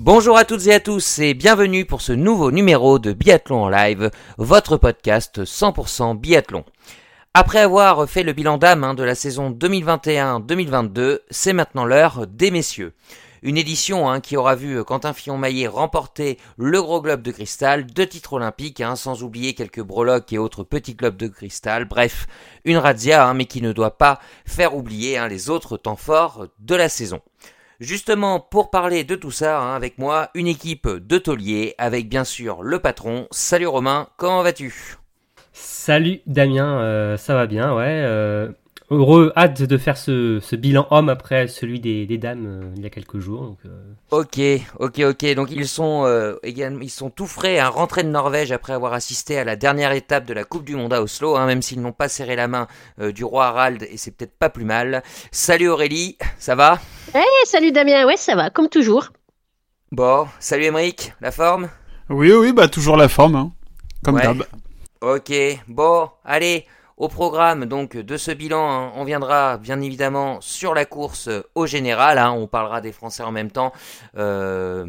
Bonjour à toutes et à tous et bienvenue pour ce nouveau numéro de Biathlon en live, votre podcast 100% biathlon. Après avoir fait le bilan d'âme hein, de la saison 2021-2022, c'est maintenant l'heure des messieurs. Une édition hein, qui aura vu Quentin Fillon-Maillet remporter le gros globe de cristal, deux titres olympiques, hein, sans oublier quelques breloques et autres petits globes de cristal, bref, une razzia, mais qui ne doit pas faire oublier les autres temps forts de la saison. Justement, pour parler de tout ça, hein, avec moi, une équipe de tauliers, avec bien sûr le patron. Salut Romain, comment vas-tu? Salut Damien, euh, ça va bien, ouais. euh, heureux, hâte de faire ce, ce bilan homme après celui des, des dames euh, il y a quelques jours. Donc, euh, Ok, ok, ok. Donc ils sont euh, également, ils sont tout frais, hein, rentrés de Norvège après avoir assisté à la dernière étape de la Coupe du Monde à Oslo, hein, même s'ils n'ont pas serré la main euh, du roi Harald, et c'est peut-être pas plus mal. Salut Aurélie, ça va? Eh, salut Damien, ouais, ça va, comme toujours. Bon, salut Émeric, la forme? Oui, oui, bah toujours la forme, hein. comme Ouais. d'hab. Ok, bon, allez, au programme donc de ce bilan, hein, on viendra bien évidemment sur la course au général, hein, on parlera des Français en même temps, euh,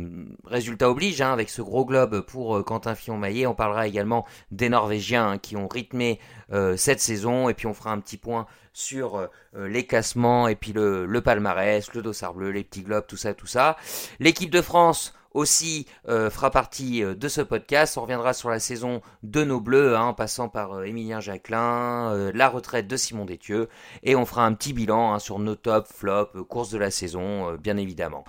résultat oblige, hein, avec ce gros globe pour euh, Quentin Fillon-Maillet, on parlera également des Norvégiens qui ont rythmé euh, cette saison, et puis on fera un petit point sur les classements, et puis le, le palmarès, le dossard bleu, les petits globes, tout ça, tout ça. L'équipe de France aussi euh, fera partie euh, de ce podcast. On reviendra sur la saison de nos Bleus, hein, en passant par euh, Émilien Jacquelin, la retraite de Simon Détieux, et on fera un petit bilan hein, sur nos top, flop, euh, courses de la saison, bien évidemment.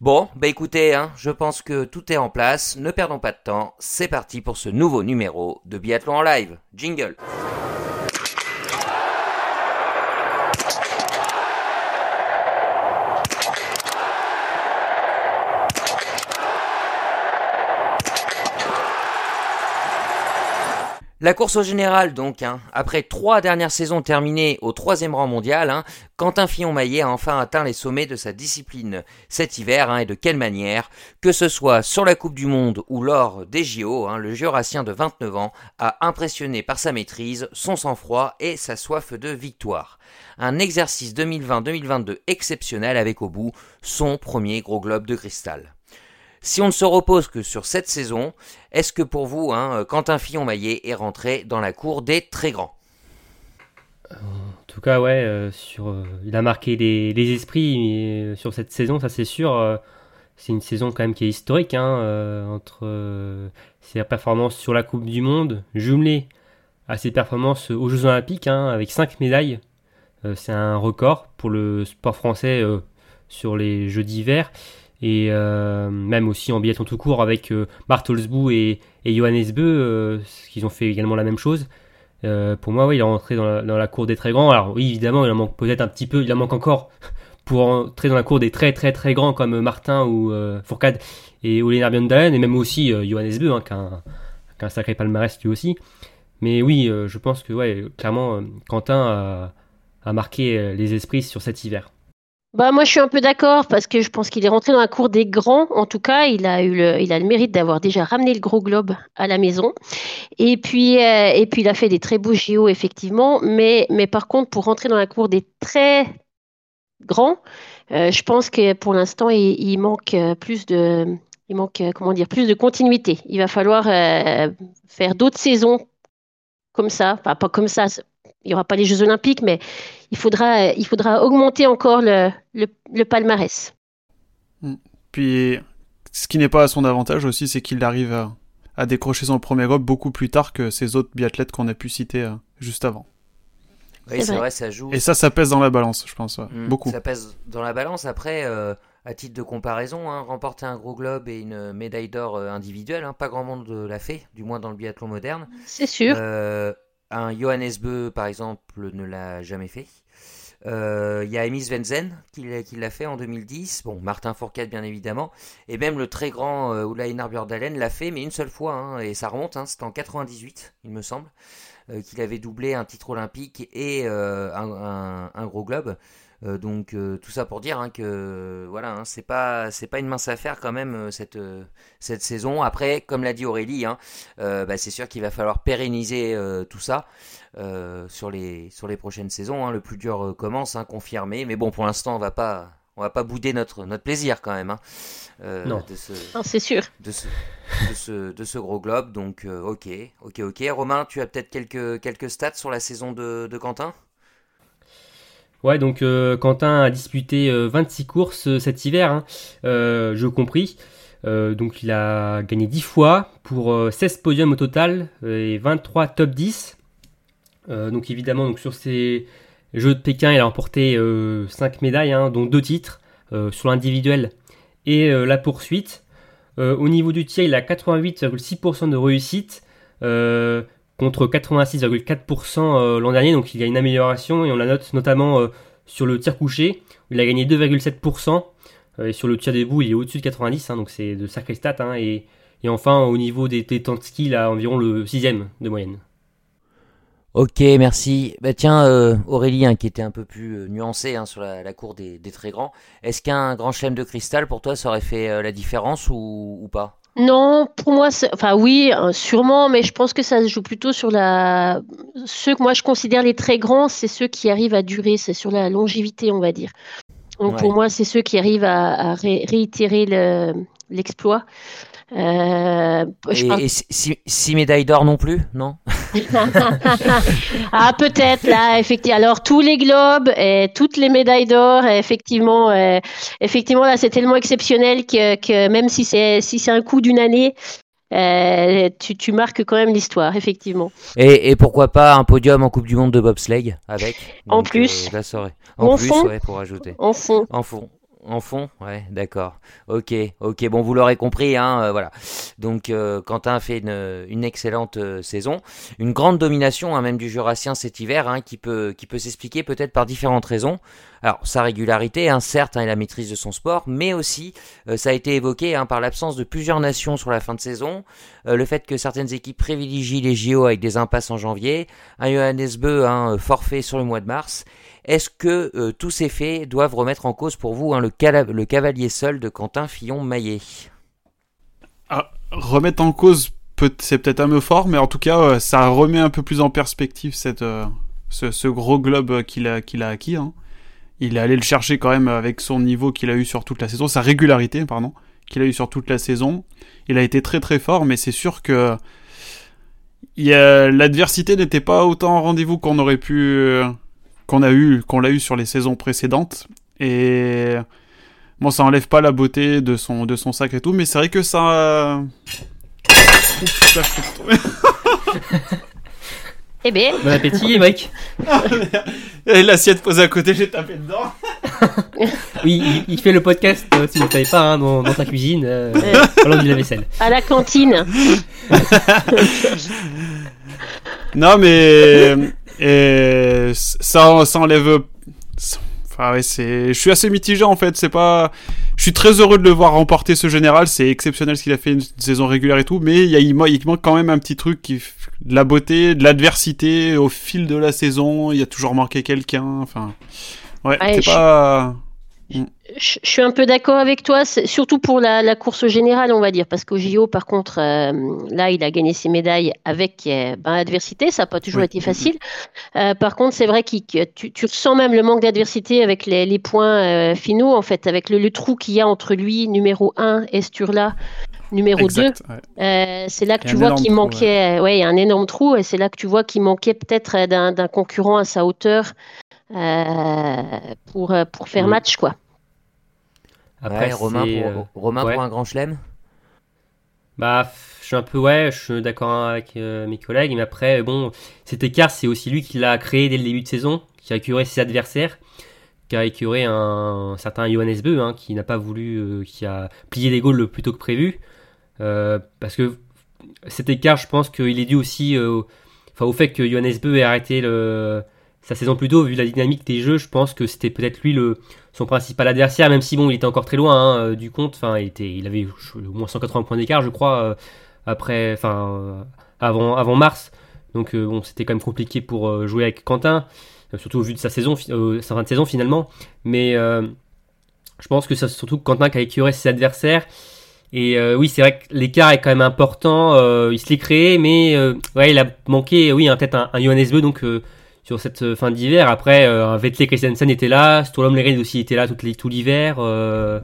Bon, bah écoutez, hein, je pense que tout est en place. Ne perdons pas de temps. C'est parti pour ce nouveau numéro de Biathlon en live. Jingle. La course au général, donc, hein, après trois dernières saisons terminées au troisième rang mondial, hein, Quentin Fillon-Maillet a enfin atteint les sommets de sa discipline cet hiver, hein, et de quelle manière Que ce soit sur la Coupe du Monde ou lors des JO, le Jurassien de 29 ans a impressionné par sa maîtrise, son sang-froid et sa soif de victoire. Un exercice 2020-2022 exceptionnel avec au bout son premier gros globe de cristal. Si on ne se repose que sur cette saison, est-ce que pour vous, hein, Quentin Fillon-Maillet est rentré dans la cour des très grands? En tout cas, ouais, euh, euh, il a marqué les, esprits euh, sur cette saison, ça c'est sûr. c'est une saison quand même qui est historique, hein, entre ses performances sur la Coupe du Monde, jumelées à ses performances aux Jeux Olympiques, hein, avec 5 médailles. C'est un record pour le sport français sur les Jeux d'hiver. Et euh, même aussi en biathlon tout court avec euh, Bartelsbou et, et Johannes Beu, euh, qui ont fait également la même chose. Euh, pour moi, oui, il est rentré dans la, dans la cour des très grands. Alors oui, évidemment, il en manque peut-être un petit peu, il en manque encore pour entrer dans la cour des très très très grands comme Martin ou euh, Fourcade et Olenar Bjørndalen, et même aussi euh, Johannes Beu, hein, qui, a sacré palmarès lui aussi. Mais oui, euh, je pense que ouais, clairement, euh, Quentin a, a marqué euh, les esprits sur cet hiver. Bah moi je suis un peu d'accord parce que je pense qu'il est rentré dans la cour des grands. En tout cas, il a eu le, il a le mérite d'avoir déjà ramené le gros globe à la maison. Et puis, euh, et puis il a fait des très beaux JO effectivement. Mais, mais par contre, pour rentrer dans la cour des très grands, euh, je pense que pour l'instant il, manque euh, plus de, il manque comment dire, plus de continuité. Il va falloir faire d'autres saisons comme ça, enfin pas comme ça. Il n'y aura pas les Jeux Olympiques, mais il faudra, il faudra augmenter encore le, le, le palmarès. Puis, ce qui n'est pas à son avantage aussi, c'est qu'il arrive à, à décrocher son premier globe beaucoup plus tard que ces autres biathlètes qu'on a pu citer euh, juste avant. Oui, C'est vrai. vrai, ça joue. Et ça, ça pèse dans la balance, je pense, ouais. Mm, beaucoup. Ça pèse dans la balance. Après, euh, à titre de comparaison, hein, remporter un gros globe et une médaille d'or euh, individuelle, hein, pas grand monde l'a fait, du moins dans le biathlon moderne. C'est sûr. Euh, un Johannes Beu, par exemple, ne l'a jamais fait. Euh, Il y a Emis Venzen qui l'a fait en 2010. Bon, Martin Fourcade bien évidemment. Et même le très grand euh, Oulaï Narburdalen l'a fait, mais une seule fois. hein, et ça remonte, hein, c'était en 98, il me semble, euh, qu'il avait doublé un titre olympique et euh, un gros globe. Euh, donc euh, tout ça pour dire hein, que voilà, hein, c'est pas c'est pas une mince affaire quand même euh, cette euh, cette saison. Après, comme l'a dit Aurélie, hein, euh, bah, c'est sûr qu'il va falloir pérenniser euh, tout ça euh, sur les sur les prochaines saisons. hein. Le plus dur commence, hein, confirmé. Mais bon, pour l'instant, on va pas on va pas bouder notre notre plaisir quand même hein, euh, Non. de ce Non, c'est sûr. de ce, de ce, de ce gros globe. Donc, euh, ok, ok, ok. Romain, tu as peut-être quelques, quelques stats sur la saison de, de Quentin? Ouais, donc euh, Quentin a disputé euh, 26 courses euh, cet hiver, hein, euh, je compris. Euh, donc il a gagné 10 fois pour euh, 16 podiums au total euh, et 23 top 10. Euh, donc évidemment, donc sur ces Jeux de Pékin, il a remporté 5 médailles, hein, dont 2 titres euh, sur l'individuel et euh, la poursuite. Euh, au niveau du tir, il a 88,6% de réussite. euh, contre 86,4% euh, l'an dernier, donc il y a une amélioration et on la note notamment euh, sur le tir couché, où il a gagné 2,7%, euh, et sur le tir debout il est au-dessus de 90, hein, donc c'est de sacrées stats, hein, et, enfin au niveau des, des temps de ski, il a environ le sixième de moyenne. Ok, merci. Bah tiens, Aurélie, hein, qui était un peu plus euh, nuancée hein, sur la, cour des, très grands, est-ce qu'un grand chelem de cristal pour toi ça aurait fait la différence ou pas? Non, pour moi, enfin oui, euh, sûrement, mais je pense que ça se joue plutôt sur la. Ceux que moi je considère les très grands, c'est ceux qui arrivent à durer, c'est sur la longévité, on va dire. Donc pour moi, c'est ceux qui arrivent à, à ré- réitérer le- l'exploit. Euh, je Et, six, médailles d'or non plus Non? Ah, peut-être là, effectivement. Alors tous les globes et toutes les médailles d'or, effectivement, euh, effectivement là, c'est tellement exceptionnel que, que même si c'est si c'est un coup d'une année, euh, tu, tu marques quand même l'histoire, effectivement. et, et pourquoi pas un podium en Coupe du Monde de bobsleigh avec? En plus. euh, ça aurait- En En plus, fond. ouais, pour ajouter. En fond. En fond. En fond, ouais, d'accord. Ok, ok. Bon, vous l'aurez compris, hein, euh, voilà. Donc, euh, Quentin a fait une, excellente euh, saison, une grande domination, hein, même du Jurassien cet hiver, hein, qui peut, qui peut s'expliquer peut-être par différentes raisons. Alors, sa régularité, hein, certes, hein, et la maîtrise de son sport, mais aussi, ça a été évoqué hein, par l'absence de plusieurs nations sur la fin de saison, le fait que certaines équipes privilégient les JO avec des impasses en janvier, un Johannes Beu, hein, forfait sur le mois de mars. Est-ce que euh, tous ces faits doivent remettre en cause pour vous hein, le, cavalier seul de Quentin Fillon-Maillet? Ah, remettre en cause, c'est peut-être un peu fort, mais en tout cas, euh, ça remet un peu plus en perspective cette, euh, ce, gros globe qu'il a, a acquis. hein. Il est allé le chercher quand même avec son niveau qu'il a eu sur toute la saison, sa régularité, pardon, qu'il a eu sur toute la saison. Il a été très très fort, mais c'est sûr que l'adversité n'était pas autant en rendez-vous qu'on aurait pu, qu'on a eu, qu'on l'a eu sur les saisons précédentes. Et Bon, ça enlève pas la beauté de son, de son sac et tout, mais c'est vrai que ça. Oups, là, je. Eh bien, Bon appétit, Mike Et l'assiette posée à côté, j'ai tapé dedans. Oui, il, il fait le podcast, euh, si vous ne savez pas, hein, dans, dans sa cuisine, euh, Ouais. pendant du lave-vaisselle. à la cantine. Non, mais. Et ça, ça enlève. Enfin, ouais, c'est. Je suis assez mitigé en fait. C'est pas. Je suis très heureux de le voir remporter ce général. C'est exceptionnel ce qu'il a fait une saison régulière et tout. Mais il, y a, il, man- il manque quand même un petit truc qui. De la beauté, de l'adversité au fil de la saison. Il y a toujours manqué quelqu'un. Enfin. Ouais, Ouais, c'est pas. Je, je suis un peu d'accord avec toi, surtout pour la, la course générale, on va dire, parce qu'au JO, par contre, euh, là, il a gagné ses médailles avec euh, ben, adversité, ça n'a pas toujours Oui. été facile. Euh, par contre, c'est vrai que tu, tu ressens même le manque d'adversité avec les, les points finaux, en fait, avec le, le trou qu'il y a entre lui, numéro 1, et Sturla, numéro 2. Exact, ouais. Euh, c'est là que tu vois qu'il manquait, ouais, il y a un énorme trou, et c'est là que tu vois qu'il manquait peut-être d'un concurrent à sa hauteur pour, euh, pour faire match, quoi. Après, Ouais, Romain, pour, euh, Romain ouais. pour un grand chelem? Bah, je suis un peu, ouais, je suis d'accord avec euh, mes collègues, mais après, bon, cet écart, c'est aussi lui qui l'a créé dès le début de saison, qui a écœuré ses adversaires, qui a écœuré un, certain Johannes Beu, hein, qui n'a pas voulu, euh, qui a plié les goals plus tôt que prévu, Euh, parce que cet écart, je pense qu'il est dû aussi euh, enfin, au fait que Johannes Beu ait arrêté le, sa saison plus tôt, vu la dynamique des jeux, je pense que c'était peut-être lui le, son principal adversaire, même si bon, il était encore très loin hein, euh, du compte. Enfin, il, était, il avait au moins 180 points d'écart, je crois, euh, après, enfin, avant, avant mars. Donc bon, c'était quand même compliqué pour jouer avec Quentin, surtout au vu de sa saison, sa fin de saison finalement. Mais je pense que c'est surtout Quentin qui a écœuré ses adversaires. Et oui, c'est vrai que l'écart est quand même important. il se l'est créé, mais ouais, il a manqué, oui, peut-être un, un Johannes Beu, donc sur cette euh, fin d'hiver. Après, euh, Vettel Christensen était là, Stolom Lerin aussi était là tout l'hiver. Euh.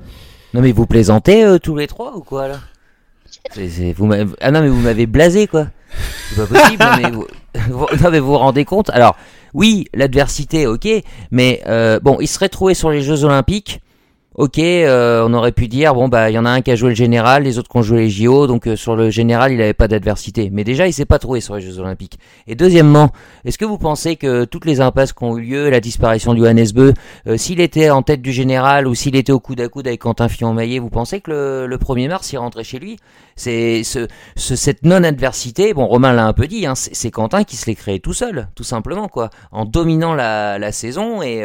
Non mais vous plaisantez tous les trois ou quoi là? Ah non mais vous m'avez blasé quoi. C'est pas possible. mais vous... non mais vous vous rendez compte? Alors oui, l'adversité, ok, mais bon, il serait trouvé sur les Jeux Olympiques ok, euh, on aurait pu dire bon bah il y en a un qui a joué le général, les autres qui ont joué les JO, donc euh, sur le général il n'avait pas d'adversité. Mais déjà il s'est pas trouvé sur les Jeux Olympiques. Et deuxièmement, est-ce que vous pensez que toutes les impasses qui ont eu lieu, la disparition de Johannes Beu, euh, s'il était en tête du général ou s'il était au coude à coude avec Quentin Fillon-Maillet, vous pensez que le, le 1er mars il rentrait chez lui C'est ce, cette non-adversité, bon Romain l'a un peu dit, hein, c'est Quentin qui se l'est créé tout seul, tout simplement quoi, en dominant la, la saison. Et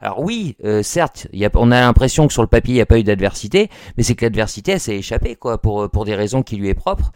alors oui, certes, y a, on a l'impression sur le papier il n'y a pas eu d'adversité, mais c'est que l'adversité elle s'est échappée quoi, pour, pour des raisons qui lui est propre.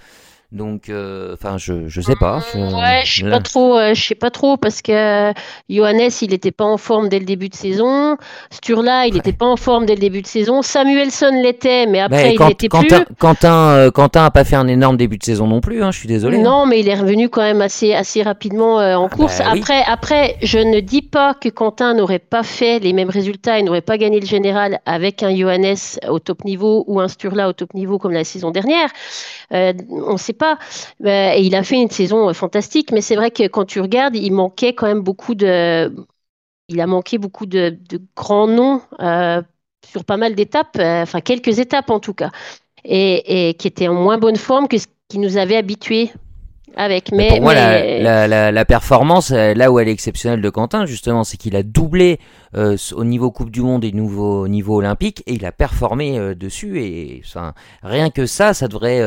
Donc, euh, enfin, je, je sais pas. Je, ouais, je sais pas trop. Euh, je sais pas trop parce que Johannes, il n'était pas en forme dès le début de saison. Sturla, il n'était pas en forme dès le début de saison. Samuelson l'était, mais après, il n'était plus. Quentin, euh, Quentin a pas fait un énorme début de saison non plus. Hein, je suis désolé. Non, hein. mais il est revenu quand même assez, assez rapidement en ah course. Bah après, après, je ne dis pas que Quentin n'aurait pas fait les mêmes résultats, il n'aurait pas gagné le général avec un Johannes au top niveau ou un Sturla au top niveau comme la saison dernière. on ne sait pas euh, et il a fait une saison euh, fantastique, mais c'est vrai que quand tu regardes, il manquait quand même beaucoup de. Il a manqué beaucoup de, grands noms euh, sur pas mal d'étapes, enfin quelques étapes en tout cas, et, qui étaient en moins bonne forme que ce qui nous avait habitués avec. Mais, pour moi, La, performance, euh, là où elle est exceptionnelle de Quentin, justement, c'est qu'il a doublé euh, au niveau Coupe du Monde et nouveau niveau olympique et il a performé euh, dessus. Et enfin, rien que ça, ça devrait,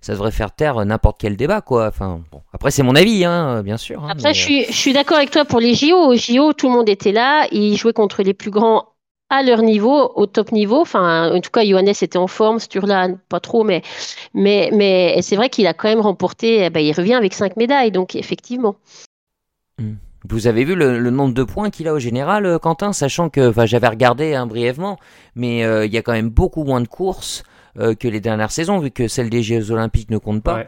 ça devrait faire taire n'importe quel débat, quoi. Enfin, bon. après, c'est mon avis, hein, bien sûr. Hein, après, je suis, je suis d'accord avec toi pour les JO. Au JO, tout le monde était là. Il jouait contre les plus grands à leur niveau, au top niveau. Enfin, en tout cas, Johannes était en forme, Sturla pas trop, mais, mais, mais c'est vrai qu'il a quand même remporté, eh ben, il revient avec cinq médailles, donc effectivement. Hmm. Vous avez vu le, nombre de points qu'il a au général, euh, Quentin, sachant que j'avais regardé hein, brièvement, mais euh, il y a quand même beaucoup moins de courses euh, que les dernières saisons, vu que celle des Jeux Olympiques ne compte pas.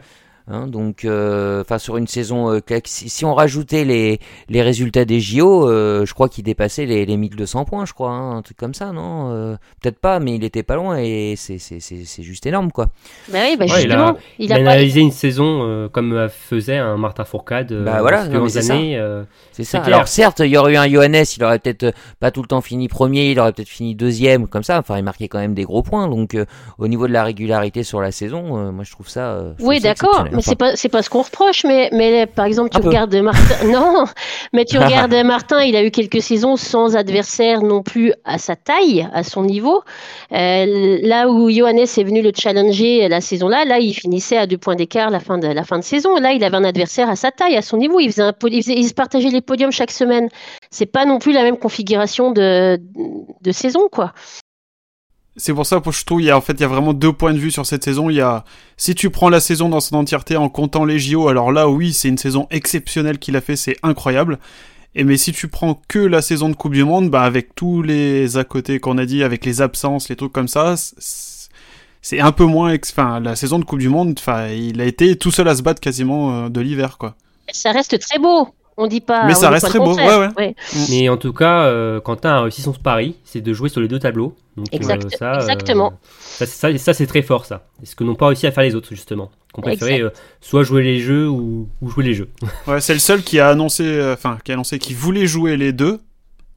Hein, donc, euh, enfin, sur une saison, euh, si, on rajoutait les, les résultats des JO, euh, je crois qu'il dépassait les, les 1200 points, je crois, hein, un truc comme ça, non Peut-être pas, mais il était pas loin et c'est juste énorme, quoi. Bah oui, bah justement, il a, analysé une saison comme faisait un Martin Fourcade bah voilà, années. C'est ça. Alors certes, il y aurait eu un Johannes, il aurait peut-être pas tout le temps fini premier, il aurait peut-être fini deuxième, comme ça. Enfin, il marquait quand même des gros points. Donc, au niveau de la régularité sur la saison, moi je trouve ça. oui, d'accord c'est pas c'est pas ce qu'on reproche, mais mais par exemple tu regardes Martin, non, mais tu regardes Martin, il a eu quelques saisons sans adversaire non plus à sa taille, à son niveau. Euh, là où Johannes est venu le challenger la saison là, là il finissait à deux points d'écart la fin de la fin de saison. Là il avait un adversaire à sa taille, à son niveau. Il faisait, un, il, se partageait les podiums chaque semaine. C'est pas non plus la même configuration de de saison quoi c'est pour ça que je trouve il y a en fait il y a vraiment deux points de vue sur cette saison. Il y a si tu prends la saison dans son entièreté en comptant les JO, alors là oui c'est une saison exceptionnelle qu'il a fait, c'est incroyable. Et mais si tu prends que la saison de Coupe du Monde, bah avec tous les à côté qu'on a dit, avec les absences, les trucs comme ça, c'est un peu moins. Enfin la saison de Coupe du Monde, enfin il a été tout seul à se battre quasiment euh, de l'hiver quoi. Ça reste très beau. On dit pas. Mais ça reste très beau. Ouais, ouais. Mais en tout cas, euh, Quentin a réussi son pari, c'est de jouer sur les deux tableaux. Donc, euh, ça, exactement. Euh, ça, ça c'est très fort, ça. C'est ce que n'ont pas réussi à faire les autres, justement? Qu'on préférait soit jouer les jeux ou, jouer les jeux. ouais, c'est le seul qui a annoncé, enfin, qui a annoncé qu'il voulait jouer les deux,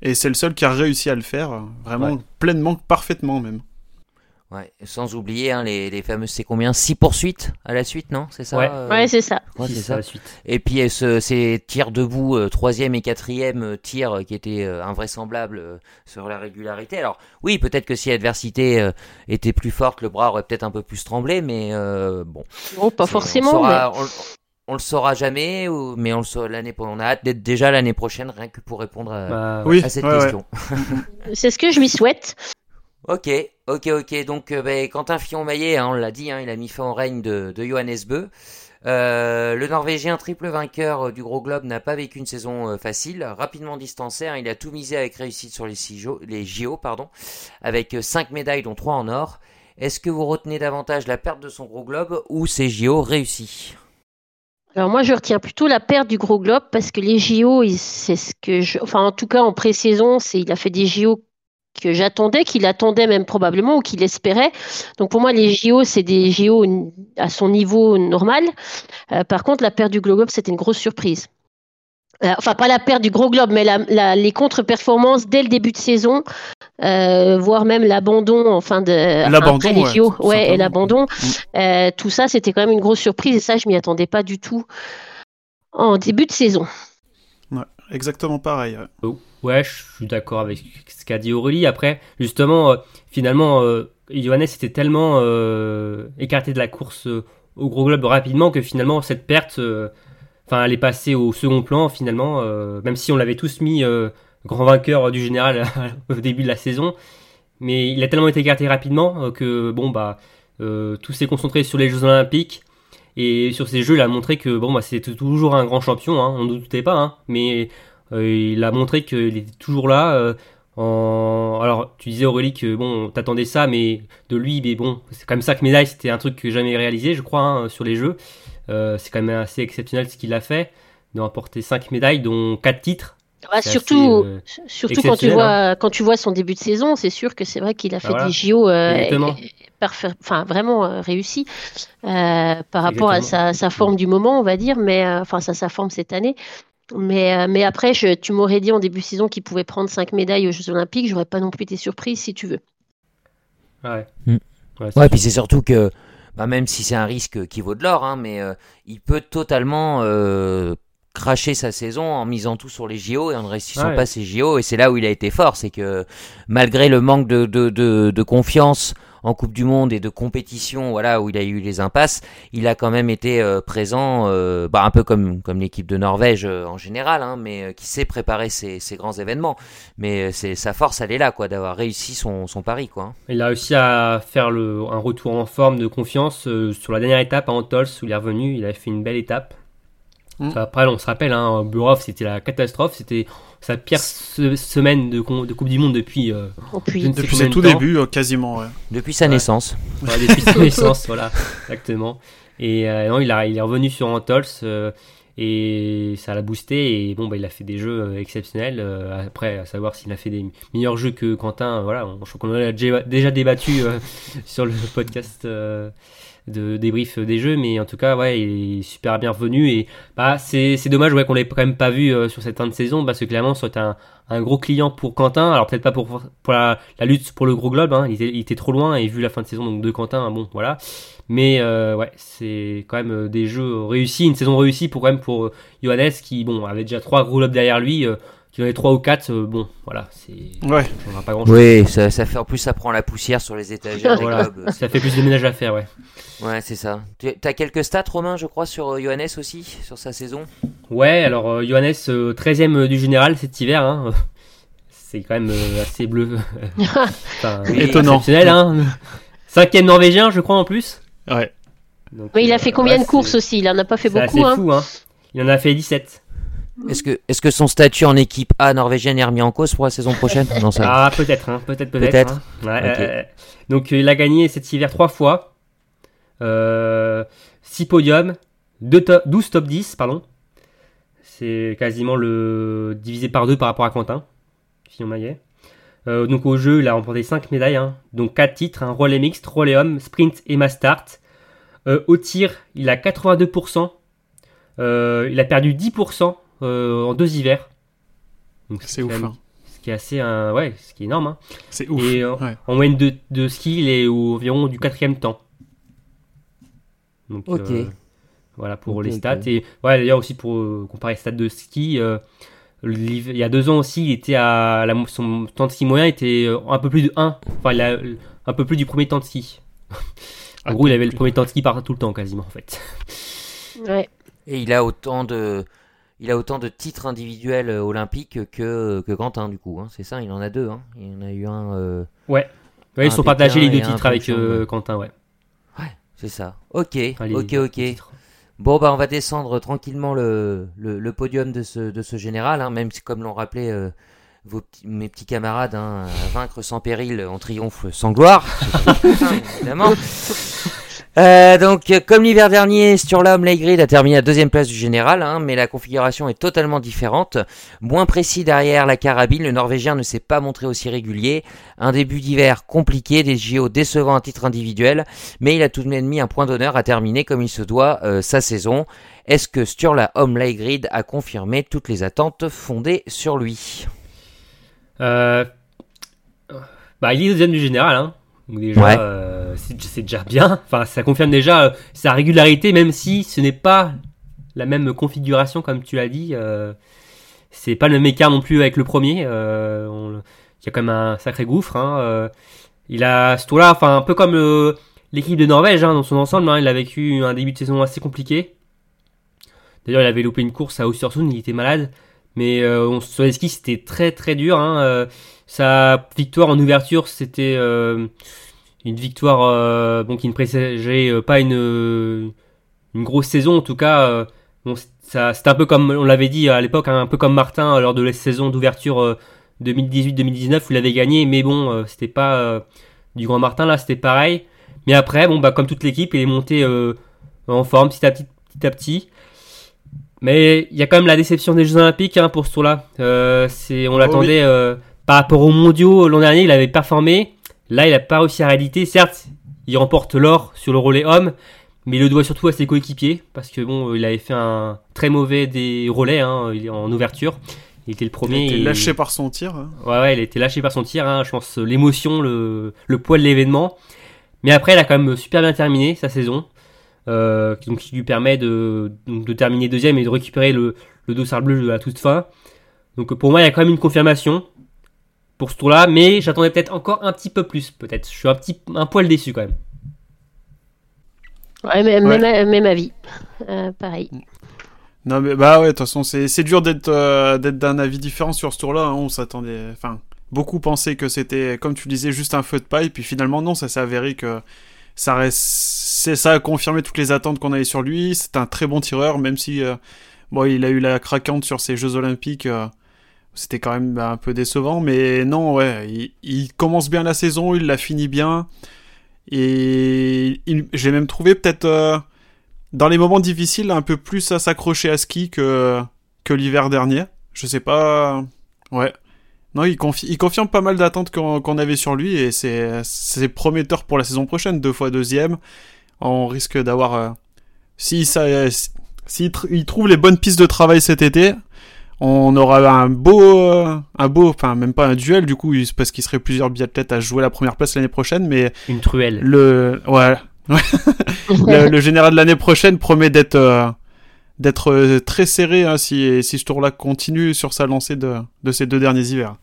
et c'est le seul qui a réussi à le faire, vraiment pleinement, parfaitement même. Ouais, sans oublier hein, les, les, fameuses, c'est combien 6 poursuites à la suite, non C'est ça Ouais, euh, c'est ça. Ouais, c'est ça. La suite. Et puis euh, ce, ces tirs debout, euh, troisième et quatrième tir qui étaient invraisemblables sur la régularité. Alors oui, peut-être que si l'adversité était plus forte, le bras aurait peut-être un peu plus tremblé, mais bon. Non, pas forcément. on le saura jamais, ou, mais on le saura l'année On a hâte d'être déjà l'année prochaine, rien que pour répondre à, Bah, Oui, à cette ouais, ouais. question. C'est ce que je lui souhaite. Ok, ok, ok. Donc, euh, ben, Quentin Fillon-Maillet, hein, on l'a dit, hein, il a mis fin au règne de, Johannes Bö. Euh, le Norvégien triple vainqueur euh, du Gros Globe n'a pas vécu une saison euh, facile. Rapidement distancé, hein, il a tout misé avec réussite sur les, Jo- avec 5 médailles dont 3 en or. Est-ce que vous retenez davantage la perte de son Gros Globe ou ses JO réussis? Alors moi, je retiens plutôt la perte du gros globe parce que les JO, c'est ce que je... Enfin, en tout cas, en pré-saison, c'est il a fait des JO que j'attendais, qu'il attendait même probablement ou qu'il espérait. Donc pour moi, les JO, c'est des JO à son niveau normal. Euh, par contre, la perte du globe, c'était une grosse surprise. Euh, enfin, pas la perte du gros globe, mais la- la- les contre-performances dès le début de saison, euh, voire même l'abandon en fin de L'abandon, après les ouais, JO, ouais, et l'abandon. Mm. Euh, tout ça, c'était quand même une grosse surprise et ça, je m'y attendais pas du tout en début de saison. Exactement pareil. ouais. Ouais, je suis d'accord avec ce qu'a dit Aurélie. Après, justement, euh, finalement, euh, était tellement euh, écarté de la course euh, au gros globe rapidement que finalement, cette perte, enfin, elle est passée au second plan, finalement, même si on l'avait tous mis grand vainqueur du général au début de la saison. Mais il a tellement été écarté rapidement que, bon, bah, tout s'est concentré sur les Jeux Olympiques. Et sur ces jeux, il a montré que bon, bah, c'était toujours un grand champion, hein, on ne doutait pas, hein, mais il a montré qu'il était toujours là. euh, en... Alors, tu disais Aurélie que bon, t'attendais ça, mais de lui, mais bon, c'est quand même ça que médaille, c'était un truc que jamais réalisé, je crois, hein, sur les jeux. Euh, c'est quand même assez exceptionnel ce qu'il a fait, de remporter 5 médailles, dont 4 titres. Ouais, C'est surtout, assez, euh, surtout quand tu vois quand tu vois son début de saison, c'est sûr que c'est vrai qu'il a fait voilà. des JO euh, parfait, enfin vraiment euh, réussi euh, par rapport à sa, sa forme du moment, on va dire, mais euh, enfin ça sa forme cette année. Mais, euh, mais après, je, tu m'aurais dit en début de saison qu'il pouvait prendre 5 médailles aux Jeux Olympiques, j'aurais pas non plus été surprise si tu veux. Ouais. Mm. Ouais, Ouais, puis c'est surtout que, bah, même si c'est un risque qui vaut de l'or, hein, mais euh, il peut totalement euh, cracher sa saison en misant tout sur les JO et en ne réussissant Ouais. pas ses JO. Et c'est là où il a été fort, c'est que malgré le manque de, de, de, de confiance en Coupe du Monde et de compétition, voilà, où il a eu les impasses, il a quand même été euh, présent, euh, bah, un peu comme, comme l'équipe de Norvège euh, en général, hein, mais euh, qui sait préparer ces, ces grands événements. Mais euh, c'est sa force, elle est là, quoi, d'avoir réussi son, son pari, quoi. hein. Il a réussi à faire le, un retour en forme de confiance euh, sur la dernière étape à Antols où il est revenu. Il a fait une belle étape. Mm. Après, on se rappelle, hein, Burov, c'était la catastrophe. C'était sa pire se- semaine de, con- de Coupe du Monde depuis, euh, sais Depuis combien ses tout débuts, euh, quasiment. ouais. Depuis sa Ouais. naissance. depuis sa naissance. Voilà, exactement. Et euh, non, il, a, il est revenu sur Antols euh, et ça l'a boosté. Et bon, bah, il a fait des jeux exceptionnels. Euh, après, à savoir s'il a fait des meilleurs jeux que Quentin, voilà, on- je crois qu'on en a déjà déjà débattu euh, sur le podcast euh, de débrief des jeux, mais en tout cas, ouais, il est super bien revenu. Et bah, c'est dommage ouais, qu'on l'ait quand même pas vu euh, sur cette fin de saison parce que clairement, été un, un gros client pour Quentin. Alors peut-être pas pour, pour la, lutte pour le gros globe, hein, il, était, il était trop loin et vu la fin de saison donc de Quentin, bon, voilà. Mais euh, ouais, c'est quand même euh, des jeux réussis, une saison réussie pour quand même pour euh, Johannes qui bon avait déjà trois gros globes derrière lui, euh, qui en avait trois ou quatre, euh, bon voilà, c'est Ouais. ça changera pas grand chose. Oui, ça, ça fait en plus ça prend la poussière sur les étagères des Voilà, clubs. ça fait plus de ménage à faire, ouais. Ouais, c'est ça. Tu as quelques stats, Romain, je crois, sur euh, Johannes aussi, sur sa saison? Ouais, alors euh, Johannes, euh, 13ème du général cet hiver, hein. c'est quand même euh, assez bleu. enfin, Oui. Étonnant. exceptionnel, hein. Cinquième norvégien, je crois en plus. Ouais. Donc, mais il a fait combien ouais, de courses aussi? Il en a pas fait C'est beaucoup. assez Hein. fou, hein. Il en a fait 17. Est-ce que, est-ce que son statut en équipe A norvégienne est remis en cause pour la saison prochaine Non, ça. Ah, peut-être, hein, peut-être, peut-être. Peut-être. hein. Ouais, Ok. euh, donc, euh, il a gagné cet hiver trois fois. Euh, 6 podiums, deux to- 12 top 10, pardon. C'est quasiment le divisé par deux par rapport à Quentin, Fillon Maillet. Euh, donc au jeu, il a remporté 5 médailles, hein. donc 4 titres, un relais mixte, relais homme, sprint et mass start. Euh, au tir, il a 82%. Euh, il a perdu 10% euh, en deux hivers. Donc C'est ouf. même- hein. Ce qui est assez, euh, ouais, ce qui est énorme. hein. C'est ouf. Et, euh, Ouais. En moyenne de, de ski, il est environ du quatrième temps. Donc, Ok. euh, voilà pour les stats. Et ouais, d'ailleurs aussi pour euh, comparer les stats de ski, euh, il y a deux ans aussi, il était à la, son temps de ski moyen était euh, un peu plus de 1. Enfin, il a euh, un peu plus du premier temps de ski. en Ah, gros, il avait le premier temps de ski par tout le temps quasiment en fait. Ouais. Et il a autant de, il a autant de titres individuels euh, olympiques que, que Quentin, du coup. hein. C'est ça, il en a deux. hein. Il en a eu un. euh, Ouais, ils Un sont partagés les deux titres avec euh, ouais. Quentin, ouais. C'est ça. Ok, Enfin, les ok, ok. Bon, bah, on va descendre tranquillement le, le, le podium de ce, de ce général, hein, même si, comme l'ont rappelé euh, vos petits- mes petits camarades, à vaincre sans péril, on triomphe sans gloire. Évidemment. Euh, donc, comme l'hiver dernier, Sturla Leigrid a terminé à deuxième place du général, hein, mais la configuration est totalement différente. Moins précis derrière la carabine, le Norvégien ne s'est pas montré aussi régulier. Un début d'hiver compliqué, des JO décevants à titre individuel, mais il a tout de même mis un point d'honneur à terminer comme il se doit euh, sa saison. Est-ce que Sturla Homme Leigrid a confirmé toutes les attentes fondées sur lui? Euh, bah, il est deuxième du général, hein. Donc déjà, Ouais. Euh, c'est déjà bien. Enfin, ça confirme déjà euh, sa régularité, même si ce n'est pas la même configuration, comme tu l'as dit. Euh, c'est pas le même écart non plus avec le premier. On- il y a quand même un sacré gouffre. Hein. Il a ce tour-là, enfin un peu comme l'équipe de Norvège hein, dans son ensemble. hein. il a vécu un début de saison assez compliqué. D'ailleurs, il avait loupé une course à Ostersund, il était malade. Mais euh, sur les skis, c'était très très dur. Sa victoire en ouverture, c'était une victoire euh, bon, qui ne présageait euh, pas une, une grosse saison. En tout cas, euh, bon, c'était un peu comme on l'avait dit à l'époque, hein, un peu comme Martin euh, lors de la saison d'ouverture euh, 2018-2019 où il avait gagné. Mais bon, euh, c'était pas euh, du Grand Martin là, c'était pareil. Mais après, bon, bah, comme toute l'équipe, il est monté euh, en forme petit à petit. petit, à petit. Mais il y a quand même la déception des Jeux Olympiques hein, pour ce tour-là. Euh, c'est, on l'attendait euh, par rapport aux mondiaux l'an dernier, il avait performé. Là, il n'a pas réussi à réalité. Certes, il remporte l'or sur le relais homme, mais il le doit surtout à ses coéquipiers parce que bon, il avait fait un très mauvais des relais hein, il en ouverture. Il était le Il premier. a été et- lâché par son tir. hein. Ouais, ouais, il a été lâché par son tir. Hein, je pense euh, l'émotion, le, le poids de l'événement. Mais après, il a quand même super bien terminé sa saison. Euh, donc, qui lui permet de, terminer deuxième et de récupérer le, le dossard bleu à toute fin. Donc, pour moi, il y a quand même une confirmation pour ce tour-là. Mais j'attendais peut-être encore un petit peu plus. Peut-être. Je suis un, petit, un poil déçu quand même. Ouais, même, Ouais. même, même avis. Euh, pareil. Non mais bah ouais, de toute façon c'est c'est dur d'être euh, d'être d'un avis différent sur ce tour-là. hein. On s'attendait, enfin beaucoup pensaient que c'était comme tu disais juste un feu de paille, puis finalement non, ça s'est avéré que ça reste, c'est ça a confirmé toutes les attentes qu'on avait sur lui. C'est un très bon tireur, même si euh, bon il a eu la craquante sur ces Jeux Olympiques. Euh, c'était quand même un peu décevant, mais non, ouais, il, commence bien la saison, il la finit bien, et j'ai même trouvé peut-être euh, dans les moments difficiles un peu plus à s'accrocher à ski que que l'hiver dernier. Je sais pas, ouais. Non, il, confi- il confirme pas mal d'attentes qu'on avait sur lui et c'est prometteur pour la saison prochaine, deux fois deuxième. On risque d'avoir, euh, si ça, s'il tr- il trouve les bonnes pistes de travail cet été, on aura un beau, euh, un beau, enfin même pas un duel du coup, parce qu'il serait plusieurs biathlètes à jouer la première place l'année prochaine, mais Une truelle. le, ouais, le, le général de l'année prochaine promet d'être euh, d'être euh, très serré hein, si, si ce tour-là continue sur sa lancée de, de ces deux derniers hivers.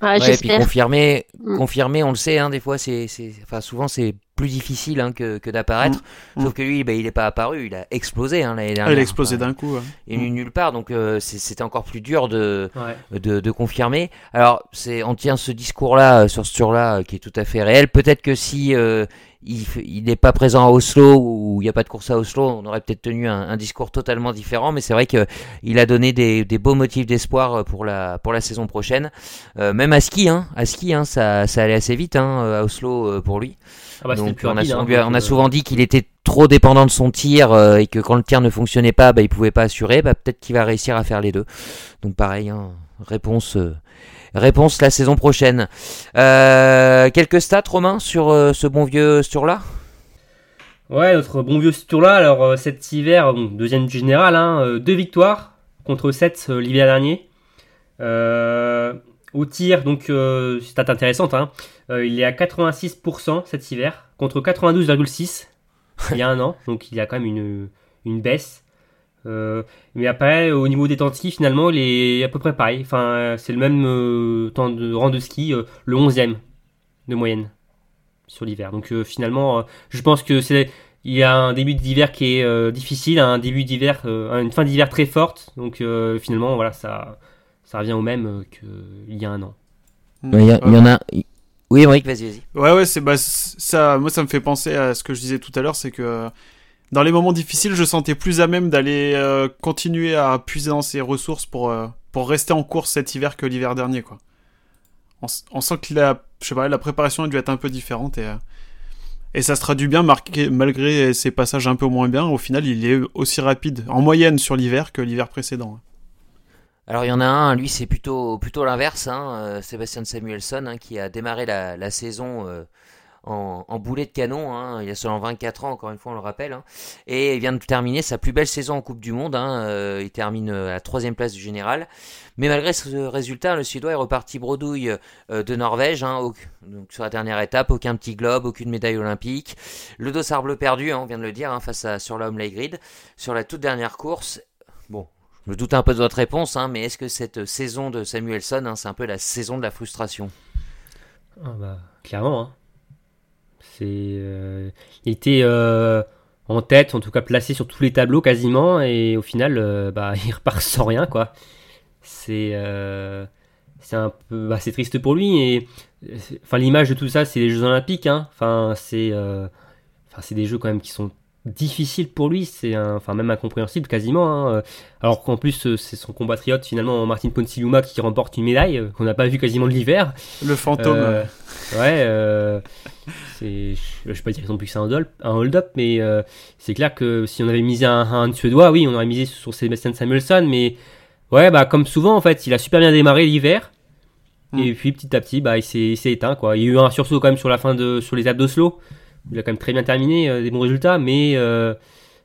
Ah, Ouais, et puis confirmer, Mm. confirmer, on le sait, hein, des fois, c'est, enfin, souvent c'est plus difficile hein, que, que d'apparaître. Mm. Sauf que lui, bah, il n'est pas apparu, il a explosé hein, l'année Ah, dernière. il a explosé Enfin, d'un coup. ouais. Il est venu nulle part, donc euh, c'est- c'était encore plus dur de, Ouais. de, de confirmer. Alors, c'est, on tient ce discours-là, euh, sur ce tour-là, euh, qui est tout à fait réel. Peut-être que si euh, il il n'est pas présent à Oslo ou il n'y a pas de course à Oslo, on aurait peut-être tenu un, un discours totalement différent. Mais c'est vrai que il a donné des, des beaux motifs d'espoir euh, pour la pour la saison prochaine. Euh, même à ski, hein, à ski, hein, ça, ça allait assez vite hein, à Oslo euh, pour lui. Ah bah, Donc plus on a, rapide, on hein, on a euh, souvent dit qu'il était trop dépendant de son tir euh, et que quand le tir ne fonctionnait pas, bah, il pouvait pas assurer. Bah, peut-être qu'il va réussir à faire les deux. Donc pareil, hein, réponse, euh, réponse la saison prochaine. Euh, quelques stats, Romain, sur euh, ce bon vieux Sturla Ouais, notre bon vieux tour-là, alors euh, cet hiver, bon, deuxième du général, hein, euh, deux victoires contre 7 l'hiver dernier. Au tir, donc euh, stat intéressante, hein, euh, il est à 86% cet hiver contre 92,6 il y a un an, donc il y a quand même une, une baisse. Euh, mais après, au niveau des temps de ski, finalement, il est à peu près pareil. Enfin, c'est le même euh, temps de rang de ski, le 11e de moyenne sur l'hiver. Donc finalement, je pense que c'est il y a un début d'hiver qui est difficile, un début d'hiver, une fin d'hiver très forte. Donc finalement, voilà, ça, ça revient au même qu'il y a un an. Il y, en a. Oui, Emmerich, vas-y, vas-y. Ouais, ouais, c'est bah, ça. Moi, ça me fait penser à ce que je disais tout à l'heure, c'est que dans les moments difficiles, je sentais plus à même d'aller euh, continuer à puiser dans ses ressources pour, euh, pour rester en course cet hiver que l'hiver dernier, quoi. On, sent que la, je sais pas, la préparation a dû être un peu différente et, euh, et ça se traduit bien marqué, malgré ses passages un peu moins bien. Au final, il est aussi rapide en moyenne sur l'hiver que l'hiver précédent. Alors il y en a un, lui c'est plutôt l'inverse, hein, Sébastien Samuelson, hein, qui a démarré la, la saison en, boulet de canon. Hein. Il a seulement 24 ans, encore une fois, on le rappelle. Hein. Et il vient de terminer sa plus belle saison en Coupe du Monde. Hein. Euh, il termine euh, à la troisième place du général. Mais malgré ce résultat, le Suédois est reparti bredouille euh, de Norvège. donc sur la dernière étape, aucun petit globe, aucune médaille olympique. Le dossard bleu perdu, on vient de le dire, face à sur l'homme Grid. Sur la toute dernière course, bon, je doute un peu de votre réponse, mais est-ce que cette saison de Samuelson, c'est un peu la saison de la frustration? Ah bah, Clairement. C'est, euh, il était euh, en tête, en tout cas placé sur tous les tableaux quasiment, et au final, euh, bah, il repart sans rien, quoi. C'est, c'est un peu, bah, triste pour lui. Et enfin, l'image de tout ça, c'est les Jeux Olympiques. Hein. Enfin, c'est, c'est des jeux quand même qui sont difficile pour lui, c'est enfin même incompréhensible quasiment. Hein. Alors qu'en plus euh, c'est son compatriote finalement Martin Ponsiluma qui remporte une médaille euh, qu'on n'a pas vu quasiment de l'hiver. Le fantôme. Euh, ouais, c'est je sais pas dire plus que c'est un hold-up, mais c'est clair que si on avait misé un, un, suédois, oui, on aurait misé sur Sébastien Samuelson, mais ouais bah comme souvent en fait, il a super bien démarré l'hiver. Hmm. Et puis petit à petit, bah, il s'est éteint quoi. Il y a eu un sursaut quand même sur la fin de sur les Alpes d'Oslo il a quand même très bien terminé, euh, des bons résultats, mais euh,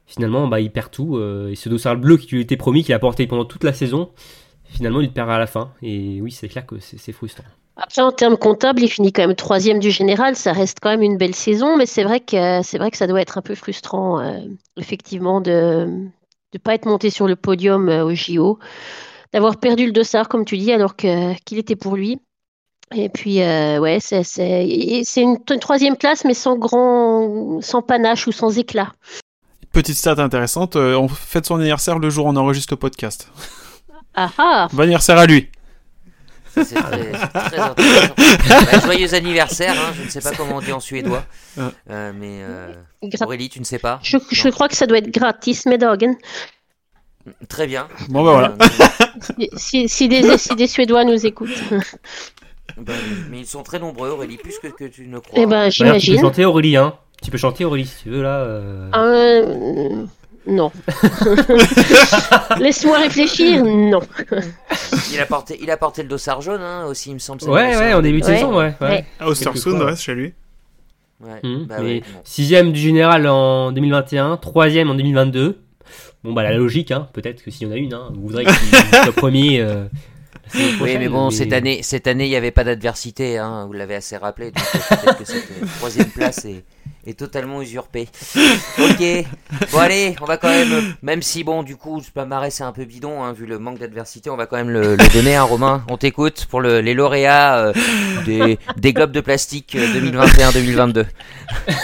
finalement, bah, il perd tout. Euh, et ce dossard bleu qui lui était promis, qu'il a porté pendant toute la saison, finalement, il perd à la fin. Et oui, c'est clair que c'est frustrant. Après, en termes comptables, il finit quand même troisième du général. Ça reste quand même une belle saison, mais c'est vrai que c'est vrai que ça doit être un peu frustrant, effectivement, de ne pas être monté sur le podium au JO, d'avoir perdu le dossard, comme tu dis, alors qu'il était pour lui. Et puis, euh, ouais, c'est, c'est, une, troisième place, mais sans grand, sans panache ou sans éclat. Petite stat intéressante, euh, on fête son anniversaire le jour où on enregistre le podcast. Ah ah Bon anniversaire à lui c'est très, très intéressant. Bah, joyeux anniversaire, hein, je ne sais pas comment on dit en suédois. Euh, mais Aurélie, tu ne sais pas je, je, crois que ça doit être gratis, Medagen. Très bien. Bon, ben voilà. si, si, des, si des Suédois nous écoutent. Ben, mais ils sont très nombreux, Aurélie, plus que, que tu ne crois. Eh ben, j'imagine. Tu peux chanter, Aurélie, hein. Tu peux chanter, Aurélie, si tu veux, là. Euh... euh non. Laisse-moi réfléchir, non. il, a porté, il a porté le dossard jaune hein, aussi, il me semble. Ouais, ouais, en début de saison, ouais. ouais. Ah, Ostersund, ouais, chez lui. Ouais, mmh, bah Sixième du général en 2021, troisième en 2022. Bon, bah la logique, hein, peut-être que s'il y en a une, hein, vous voudrez qu'il soit premier. Euh, oui, mais bon, cette année, cette année, il n'y avait pas d'adversité. Hein, vous l'avez assez rappelé. Donc peut-être que cette troisième place est, est totalement usurpée. Ok. Bon allez, on va quand même, même si bon, du coup, Marais c'est un peu bidon, hein, vu le manque d'adversité, on va quand même le, le donner, hein, Romain. On t'écoute pour le, les lauréats euh, des, des globes de plastique 2021-2022.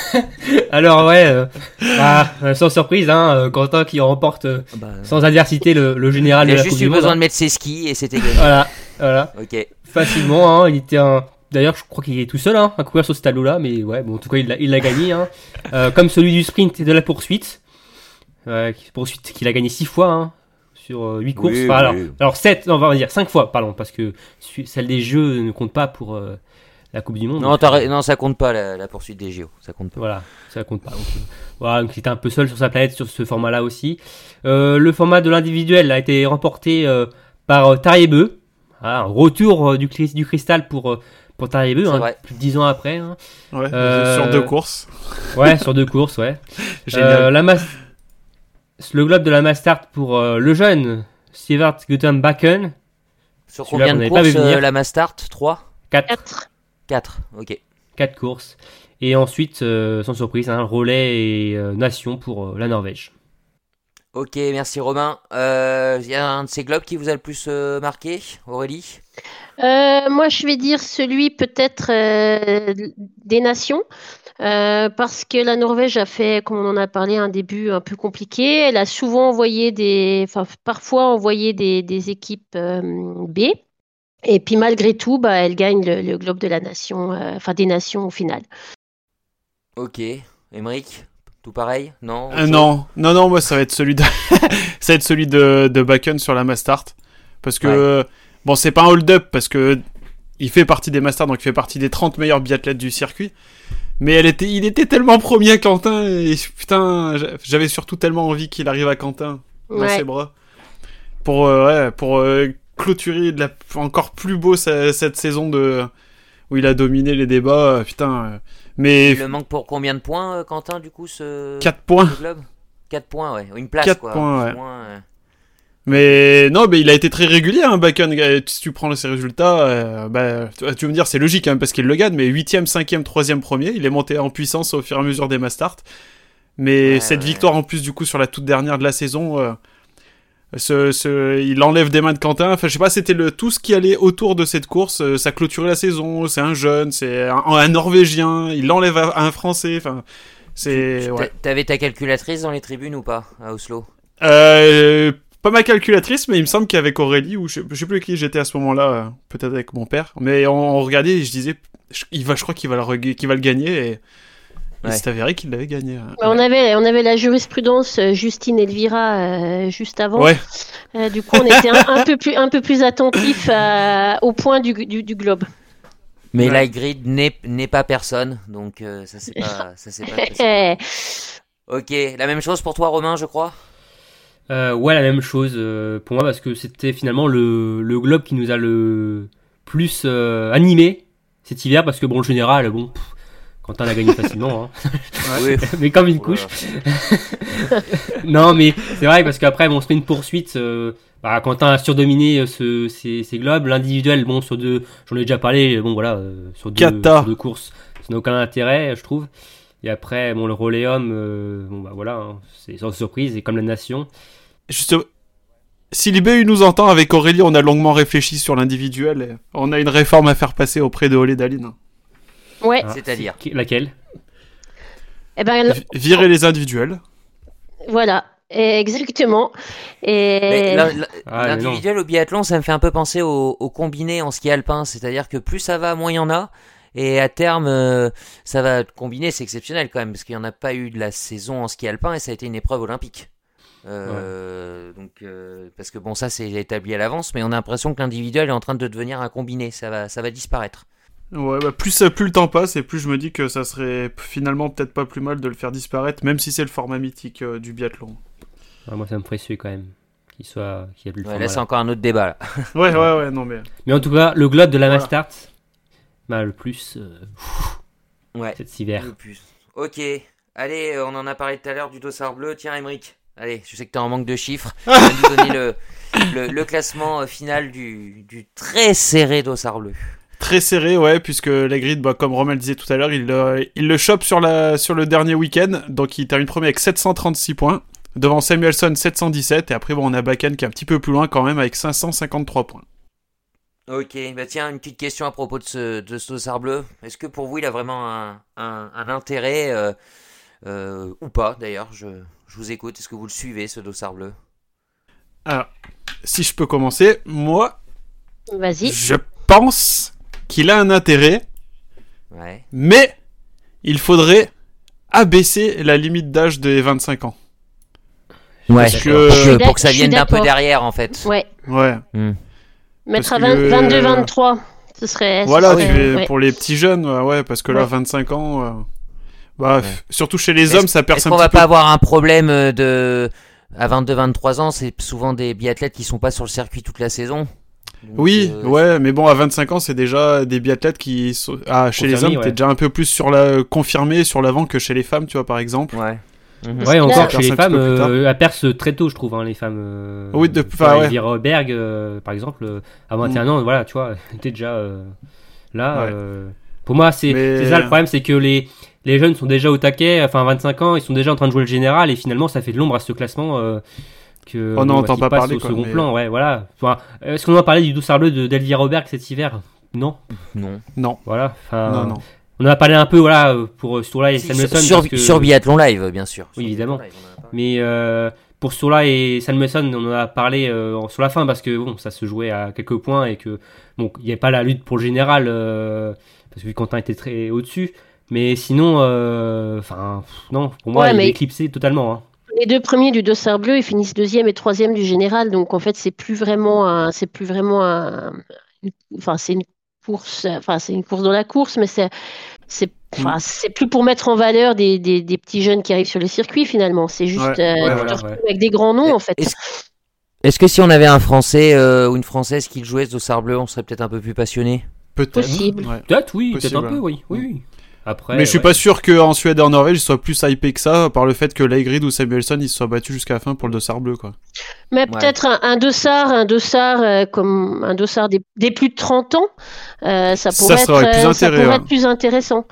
Alors ouais, bah, sans surprise, hein, Quentin qui remporte bah, sans adversité le, le général. Il a juste eu besoin de mettre ses skis et c'était gagné. Voilà, voilà. Ok. Facilement, hein, il était un D'ailleurs, je crois qu'il est tout seul hein, à courir sur ce tableau-là, mais ouais, bon, en tout cas, il l'a gagné. Hein. Euh, comme celui du sprint et de la poursuite. Euh, poursuite qu'il a gagné 6 fois hein, sur 8 euh, courses. alors, alors 7, non, on va dire 5 fois, pardon, parce que celle des Jeux ne compte pas pour euh, la Coupe du Monde. Non, non, ça compte pas la, poursuite des JO. Ça compte pas. Voilà, ça compte pas. Donc, voilà, donc il était un peu seul sur sa planète sur ce format-là aussi. le format de l'individuel a été remporté par Tariebeu. un retour du, du cristal pour pour t'arriver, hein, plus de 10 ans après. Hein. Ouais, euh, sur deux courses. Ouais, sur deux courses, ouais. Euh, la Le globe de la Mastart pour euh, le jeune Sivart Gutenbacken. Sur combien de courses la Mastart? 3 4. 4, ok. 4 courses. Et ensuite, sans surprise, un relais et nation pour la Norvège. Ok, merci Romain. Il euh, y a un de ces globes qui vous a le plus euh, marqué, Aurélie? Euh, Moi, je vais dire celui peut-être des nations. Parce que la Norvège a fait, comme on en a parlé, un début un peu compliqué. Elle a souvent envoyé des, enfin parfois envoyé des, des équipes B. Et puis malgré tout, bah, elle gagne le, le globe de la nation, enfin des nations au final. Ok, Emmerich, tout pareil Non Euh, non, non, non, moi ça va être celui de, ça va être celui de, de Bakken sur la Mastart. Parce que, Ouais. bon, c'est pas un hold-up parce que il fait partie des Mastart, donc il fait partie des 30 meilleurs biathlètes du circuit. Mais elle était, il était tellement premier à Quentin, et putain, j'a- j'avais surtout tellement envie qu'il arrive à Quentin, dans ses bras. Pour, euh, ouais, pour euh, clôturer de la, encore plus beau sa- cette saison de, où il a dominé les débats, putain. euh. Mais Il le manque pour combien de points, euh, Quentin, du coup, ce 4 points. ce globe 4 points, ouais. Une place, Quatre quoi. points, plus ouais. moins, euh. Mais non, mais il a été très régulier, hein, Bacon. Euh, Si tu prends ses résultats, euh, bah, tu vas me dire c'est logique hein, parce qu'il le gagne, mais 8ème, 5ème, 3ème, premier, il est monté en puissance au fur et à mesure des Mastart. Mais Ouais, cette ouais. victoire en plus du coup sur la toute dernière de la saison, euh, ce, ce- il enlève des mains de Quentin. Enfin, je sais pas, c'était le tout ce qui allait autour de cette course. euh, ça clôturait la saison. C'est un jeune, c'est un, un Norvégien. Il l'enlève à, à un Français. Enfin, c'est ouais. T'avais ta calculatrice dans les tribunes ou pas, à Oslo? Euh, pas ma calculatrice, mais il me semble qu'avec Aurélie, ou je, je sais plus avec qui j'étais à ce moment-là, euh, peut-être avec mon père, mais on, on regardait et je disais, je, il va, je crois qu'il va, le reg- qu'il va le gagner, et il Ouais. s'est avéré qu'il l'avait gagné. hein. Ouais, On avait, on avait la jurisprudence euh, Justine Elvira euh, juste avant. Ouais, Euh, du coup, on était un, un peu plus, un peu plus attentif au point du, du, du globe. Mais Ouais. Lightgrid n'est n'est pas personne, donc euh, ça c'est pas, ça c'est pas possible. Ok, la même chose pour toi, Romain, je crois? Euh, ouais, la même chose euh, pour moi parce que c'était finalement le, le globe qui nous a le plus euh, animé cet hiver parce que bon, en général, bon, pff, Quentin l'a gagné facilement, hein. Mais comme une Oh couche. non, mais c'est vrai parce qu'après, bon, on se fait une poursuite. euh, bah, Quentin a surdominé euh, ce, ces, ces globes. L'individuel, bon, sur deux, j'en ai déjà parlé, bon, voilà, euh, sur, deux, Kata. sur deux courses, ça n'a aucun intérêt, je trouve. Et après, bon, le Roléum, euh, bon, bah voilà, hein, c'est sans surprise, et comme la nation. juste, si l'IBU nous entend avec Aurélie, on a longuement réfléchi sur l'individuel, on a une réforme à faire passer auprès de Olé Daline. Ouais. Ah, C'est-à-dire c'est- Laquelle Eh ben, Vi- Virer les individuels. voilà. Et Exactement. Et Ah. L'individuel au biathlon, ça me fait un peu penser au, au combiné en ski alpin, c'est-à-dire que plus ça va, moins il y en a. Et à terme, euh, ça va combiné, c'est exceptionnel quand même, parce qu'il n'y en a pas eu de la saison en ski alpin et ça a été une épreuve olympique. Euh, Donc, euh, parce que bon, ça c'est établi à l'avance, mais on a l'impression que l'individuel est en train de devenir un combiné, ça va, ça va disparaître. Ouais, bah plus, plus le temps passe et plus je me dis que ça serait finalement peut-être pas plus mal de le faire disparaître, même si c'est le format mythique euh, du biathlon. Ah, Moi, ça me ferait suer quand même. Qu'il soit. Qu'il y ait plus le Ouais, format, là, c'est encore un autre débat. Là. Ouais, ouais, ouais, non mais. Mais en tout cas, le globe de la Voilà. Mastart m'a le plus euh, Ouais. cet hiver. Le plus. Ok. Allez, euh, on en a parlé tout à l'heure du dossard bleu. Tiens, Emeric. Allez, je sais que t'es en manque de chiffres. Tu vas nous donner le, le, le classement euh, final du, du très serré dossard bleu. Très serré, ouais, puisque la grid, bah, comme Romain le disait tout à l'heure, il, euh, il le chope sur, la, sur le dernier week-end, donc il termine premier avec 736 points, devant Samuelson 717, et après bon, on a Bakken qui est un petit peu plus loin quand même avec 553 points. Ok, bah tiens, une petite question à propos de ce, de ce dossard bleu. Est-ce que pour vous, il a vraiment un, un, un intérêt euh, euh, ou pas d'ailleurs? Je, je vous écoute. Est-ce que vous le suivez, ce dossard bleu? Alors, si je peux commencer, moi, vas-y. je pense qu'il a un intérêt, Ouais. mais il faudrait abaisser la limite d'âge des 25 ans. Ouais, Parce que- pour, que, pour que ça vienne d'un peu derrière en fait. Ouais. Ouais. Hmm. Mettre Parce à que- 22, 23. Ce serait. ce Voilà, serait- ouais. pour les petits jeunes, ouais, parce que là, Ouais. 25 ans, euh, bah, Ouais. surtout chez les hommes, ça perce Est-ce un qu'on petit va peu. pas avoir un problème euh, de à 22-23 ans, c'est souvent des biathlètes qui sont pas sur le circuit toute la saison? Donc, Oui, euh, ouais, mais bon, à 25 ans, c'est déjà des biathlètes qui sont... ah, chez les hommes, ouais. t'es déjà un peu plus sur la confirmé sur l'avant que chez les femmes, tu vois, par exemple. Ouais. Mhm. Ouais, encore chez les perce femmes, euh, elles percent très tôt, je trouve, hein, les femmes. euh, Oui, de- enfin, ouais. Berg, euh, par exemple, euh, à 21 ans, voilà, tu vois, t'es déjà euh, là. Ouais. euh, pour moi, c'est Mais- ça le problème, c'est que les, les jeunes sont déjà au taquet, enfin 25 ans, ils sont déjà en train de jouer le général, et finalement, ça fait de l'ombre à ce classement. Euh, que, On n'en bah, entend qui pas passe parler, au quoi, second mais- plan, ouais, voilà. Enfin, Est-ce qu'on en parlait du doux bleu de d'Elvira Berg cet hiver? Non, Non. Non, voilà. enfin, non, non. On en a parlé un peu, voilà, pour Sourla et Si, Salmeson. sur, parce que- sur Biathlon Live, bien sûr. Oui, évidemment. Live, a parlé. Mais euh, pour Sourla et Salmeson, on en a parlé euh, sur la fin parce que bon, ça se jouait à quelques points et que bon, il n'y avait pas la lutte pour le général euh, parce que Quentin était très au-dessus. Mais sinon, euh, enfin, non, pour moi, Ouais, il mais- est éclipsé totalement. hein. Les deux premiers du dossard bleu, ils finissent deuxième et troisième du général. Donc en fait, c'est plus vraiment un, c'est plus vraiment un, une- enfin c'est une course, enfin c'est une course dans la course, mais c'est, c'est, enfin c'est plus pour mettre en valeur des, des, des petits jeunes qui arrivent sur le circuit finalement. C'est juste Ouais, euh, ouais, voilà, ouais. avec des grands noms en fait. Est-ce est-ce que si on avait un Français euh, ou une Française qui jouait ce dossard bleu, on serait peut-être un peu plus passionné? Peut-être. Possible. Ouais. Peut-être, oui, peut-être un peu, oui, oui. oui. Après, mais je suis ouais. pas sûr qu'en Suède et en Norvège, ils soient plus hypés que ça par le fait que Leigrid ou Samuelson ils se soient battus jusqu'à la fin pour le dossard bleu quoi. Mais peut-être un, un dossard, un dossard euh, comme un dossard des, des plus de 30 ans, euh, ça pourrait, ça être, plus euh, ça pourrait ouais. être plus intéressant.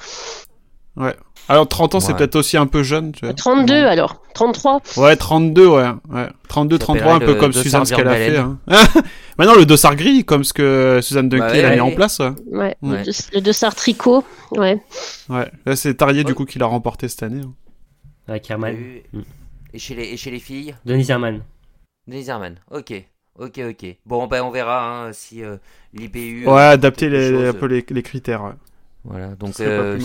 Alors 30 ans c'est Ouais. peut-être aussi un peu jeune, tu vois. 32 alors, 33. Ouais, 32 ouais, ouais. 32 Ça 33 un peu comme Suzanne ce qu'elle a fait hein. Maintenant le dossard gris comme ce que Suzanne Dunkel Bah ouais, a mis ouais. en place. Ouais. Ouais, Ouais. Le, dos- le dossard tricot. Ouais. Ouais. Là c'est Tarier du Ouais. coup qui l'a remporté cette année. hein. Avec Herman. Et- Mm. et, chez les, et chez les filles? Denis Herman. Denise Herman. Ok, ok, ok. Bon, ben on verra hein, si euh, l'IBU. Ouais, euh, adapter quelque les, chose, un peu les, les critères. Voilà, donc pas euh,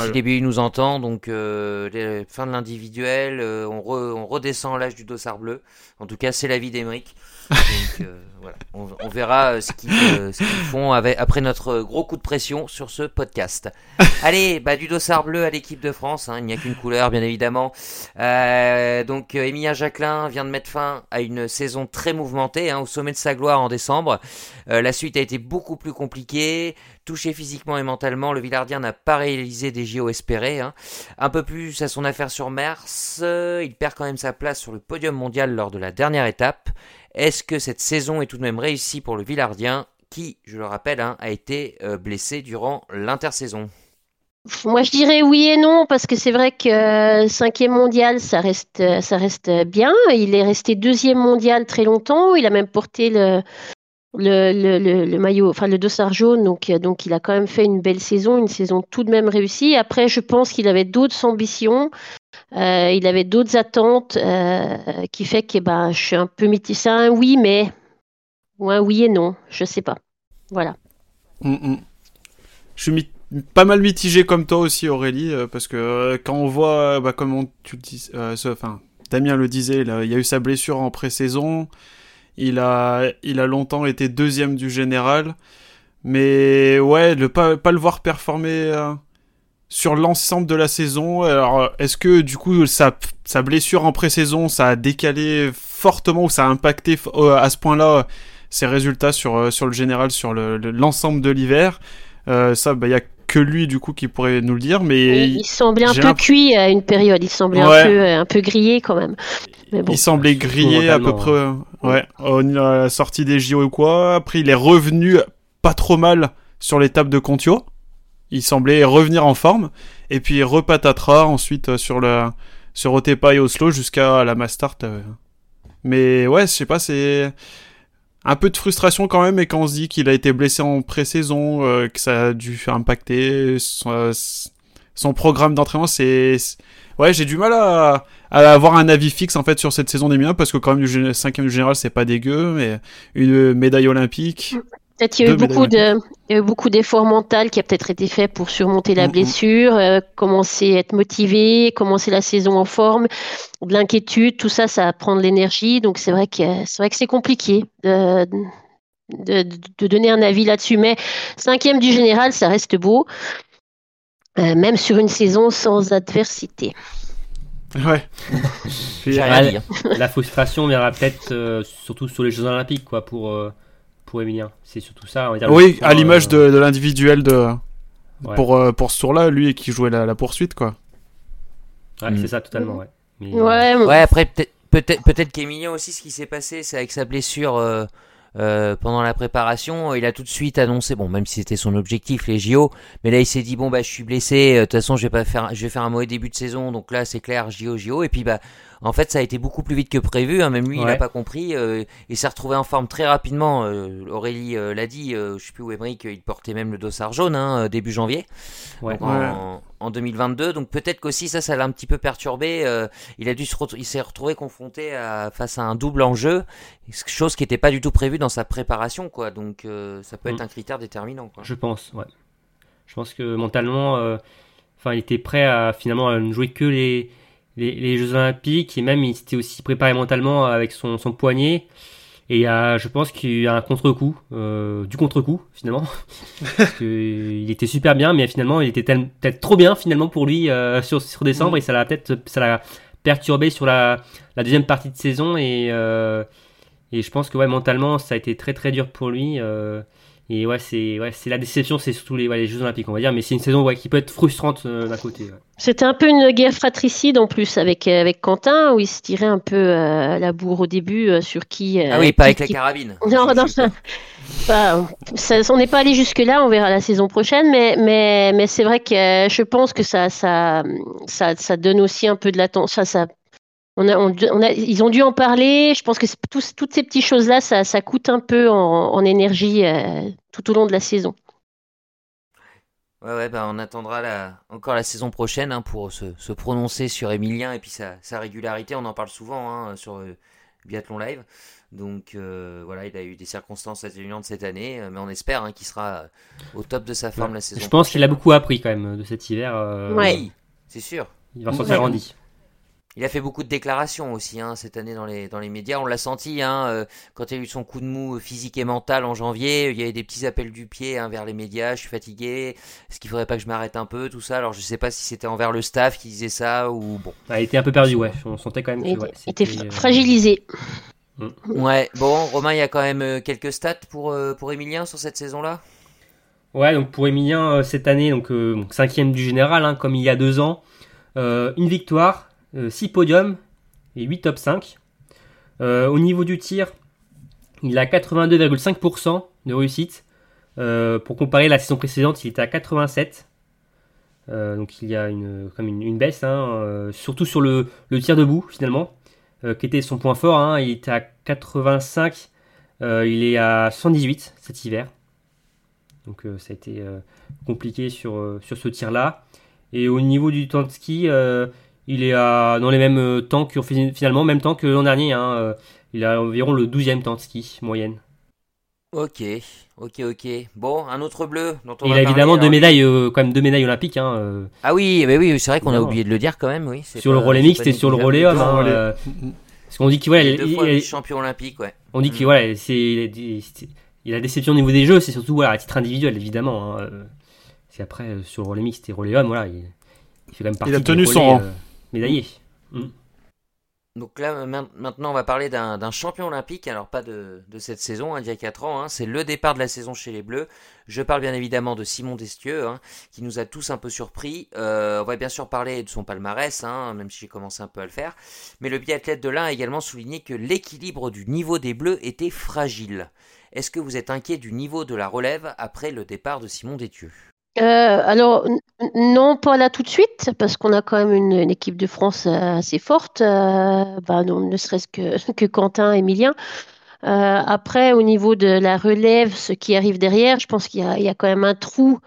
nous entend, donc euh, les- fin de l'individuel, euh, on, re- on redescend l'âge du dossard bleu. En tout cas, c'est l'avis d'Emeric. Donc euh, voilà, on, on verra euh, ce qu'ils euh, ce qu'ils font avec, après notre gros coup de pression sur ce podcast. Allez, bah du dossard bleu à l'équipe de France, hein, il n'y a qu'une couleur bien évidemment. Donc Emilien Jacquelin vient de mettre fin à une saison très mouvementée, hein, au sommet de sa gloire en décembre. La suite a été beaucoup plus compliquée. Touché physiquement et mentalement, le Villardien n'a pas réalisé des JO espérés. hein. Un peu plus à son affaire sur Mars, euh, il perd quand même sa place sur le podium mondial lors de la dernière étape. Est-ce que cette saison est tout de même réussie pour le Villardien qui, je le rappelle, hein, a été euh, blessé durant l'intersaison? Moi, je dirais oui et non, parce que c'est vrai que euh, cinquième mondial, ça reste, euh, ça reste bien. Il est resté deuxième mondial très longtemps. Il a même porté le, maillot, enfin le dossard jaune. Donc, donc, il a quand même fait une belle saison, une saison tout de même réussie. Après, je pense qu'il avait d'autres ambitions. Euh, il avait d'autres attentes euh, qui fait que ben, je suis un peu. C'est un oui, mais ou un oui et non, je sais pas. Voilà. Mm, mm. Je suis pas mal mitigé comme toi aussi Aurélie euh, parce que quand on voit bah, comme on, tu le dis Damien le disait il y a eu sa blessure en pré-saison il a il a longtemps été deuxième du général mais ouais le pas pas le voir performer sur l'ensemble de la saison alors est-ce que du coup sa sa blessure en pré-saison ça a décalé fortement ou ça a impacté euh, à ce point-là euh, ses résultats sur euh, sur le général sur le- le- l'ensemble de l'hiver? Euh, ça, bah, il y a que lui du coup qui pourrait nous le dire, mais Il, il semblait un peu cuit à une période. Il semblait Ouais. un peu, un peu grillé quand même. Mais bon. il semblait grillé à peu près, ouais, à la sortie des JO ou quoi. Après, il est revenu pas trop mal sur l'étape de Contio. Il semblait revenir en forme, et puis repatatera ensuite euh, sur le sur Otepa et Oslo jusqu'à la Mastart. euh. Mais ouais, je sais pas, c'est un peu de frustration quand même, et quand on se dit qu'il a été blessé en pré-saison, euh, que ça a dû impacter son, son programme d'entraînement, c'est ouais, j'ai du mal à, à avoir un avis fixe en fait sur cette saison des miens parce que quand même gé- cinquième du général c'est pas dégueu, mais une médaille olympique. Peut-être qu'il y a eu beaucoup de, il y a eu beaucoup d'efforts mentaux qui a peut-être été fait pour surmonter la Mhm. blessure, euh, commencer à être motivé, commencer la saison en forme, de l'inquiétude, tout ça, ça va prendre l'énergie. Donc c'est vrai que c'est vrai que c'est compliqué de, de, de donner un avis là-dessus. Mais cinquième du général, ça reste beau, euh, même sur une saison sans adversité. Ouais. Puis, J'ai rien à Ouais. dire. La frustration viendra peut-être euh, surtout sur les Jeux Olympiques, quoi, pour, euh, pour Emilien. C'est surtout ça, on va dire. le oui, point, à l'image euh, de, de l'individuel de ouais. pour euh, pour ce tour-là, lui qui jouait la, la poursuite quoi. Ouais, Mm. c'est ça, totalement, ouais. Mais, euh, Ouais, Ouais, après, peut-être peut-être peut-être qu'Emilien aussi, ce qui s'est passé, c'est avec sa blessure euh, euh, pendant la préparation, il a tout de suite annoncé, bon, même si c'était son objectif, les JO, mais là il s'est dit, bon, bah, je suis blessé, euh, de toute façon, je vais pas faire, je vais faire un mauvais début de saison, donc là, c'est clair, JO, JO, et puis, bah, en fait, ça a été beaucoup plus vite que prévu, hein, même lui, il n'a pas compris, euh, il s'est retrouvé en forme très rapidement, euh, Aurélie euh, l'a dit, euh, je sais plus où Emmerich, il portait même le dossard jaune, hein, début janvier. ouais. Donc, en, en 2022. Donc peut-être qu'aussi ça, ça l'a un petit peu perturbé. Euh, il a dû se il s'est retrouvé confronté à, face à un double enjeu, chose qui n'était pas du tout prévue dans sa préparation, quoi. Donc euh, ça peut être mm. un critère déterminant. Quoi. Je pense, ouais. Je pense que mentalement, enfin, il était prêt à finalement ne jouer que les, les, Jeux Olympiques et même il s'était aussi préparé mentalement avec son, son poignet. Et je pense qu'il y a un contre-coup, euh, du contre-coup finalement. Parce il était super bien, mais finalement il était peut-être trop bien finalement pour lui euh, sur, sur décembre mm. et ça l'a peut-être ça l'a perturbé sur la, la, deuxième partie de saison et, euh, et je pense que ouais, mentalement ça a été très très dur pour lui. Et ouais, c'est ouais, c'est la déception, c'est surtout les, les, Jeux Olympiques, on va dire, mais c'est une saison ouais, qui peut être frustrante euh, d'un côté. C'était un peu une guerre fratricide en plus avec, euh, avec Quentin, où il se tirait un peu euh, la bourre au début sur qui. ah oui, pas avec la carabine. Non, non, ça, on n'est pas allé jusque-là, on verra la saison prochaine, mais, mais, mais c'est vrai que je pense que ça, ça, ça, ça donne aussi un peu de l'attention. Ça, ça on a, ils ont dû en parler. Je pense que toutes ces petites choses-là, ça, coûte un peu en, énergie euh, tout au long de la saison. Ouais, ouais, bah on attendra encore la saison prochaine hein, pour se, prononcer sur Emilien et puis sa, régularité. On en parle souvent hein, sur euh, Biathlon Live. Donc euh, voilà, il a eu des circonstances atténuantes cette année, mais on espère hein, qu'il sera au top de sa forme la saison Je pense qu'il a beaucoup appris quand même de cet hiver. Oui, c'est sûr. Il va s'en faire grandi. Il a fait beaucoup de déclarations aussi hein, cette année dans les, dans les médias. On l'a senti hein, euh, quand il a eu son coup de mou physique et mental en janvier. Il y avait des petits appels du pied hein, vers les médias. Je suis fatigué. Est-ce qu'il faudrait pas que je m'arrête un peu Tout ça? Alors je sais pas si c'était envers le staff qui disait ça ou bon. Ah, il était un peu perdu, ouais. On sentait quand même qu'il était euh, fragilisé. Mm. Ouais. Bon, Romain, il y a quand même euh, quelques stats pour pour Emilien sur cette saison-là? Ouais, donc pour Emilien cette année, donc cinquième du général, comme il y a deux ans, une victoire 6 euh, podiums et 8 top 5. Euh, au niveau du tir, il a 82,5% de réussite. Euh, pour comparer la saison précédente, il était à 87. donc il y a une, comme une, baisse, hein, surtout sur le, tir debout finalement, qui était son point fort. Hein. il était à 85, il est à 118 cet hiver. Donc ça a été compliqué sur, sur ce tir-là. Et au niveau du temps de ski, il est à, dans les mêmes euh, temps que finalement, même temps que l'an dernier. Hein, euh, il a environ le 12e temps de ski moyenne. Ok, ok, ok. Bon, un autre bleu dont on Il a évidemment deux médailles, euh, quand même deux médailles olympiques. Hein, ah oui, mais oui, c'est vrai qu'on a oublié de le dire quand même, oui. Sur le relais mixte et sur le relais homme. Hein, parce qu'on dit qu'il il, il, champion olympique, ouais. On dit qu'il voilà, c'est il a déception au niveau des jeux, c'est surtout voilà, à titre individuel évidemment. Hein, c'est après sur le relais mixte et relais homme, voilà, il, fait quand même partie. Il a tenu son rang médaillé. Mm. Donc là, maintenant, on va parler d'un champion olympique. Alors, pas de, cette saison, hein, il y a 4 ans. Hein. c'est le départ de la saison chez les Bleus. Je parle bien évidemment de Simon Destieux, hein, qui nous a tous un peu surpris. Euh, on va bien sûr parler de son palmarès, même si j'ai commencé un peu à le faire. Mais le biathlète de l'un a également souligné que l'équilibre du niveau des Bleus était fragile. Est-ce que vous êtes inquiet du niveau de la relève après le départ de Simon Destieux? Euh, alors, non, pas là tout de suite, parce qu'on a quand même une, équipe de France euh, assez forte, euh, bah, ne serait-ce que, que Quentin, Emilien. après, au niveau de la relève, ce qui arrive derrière, je pense qu'il y, a quand même un trou.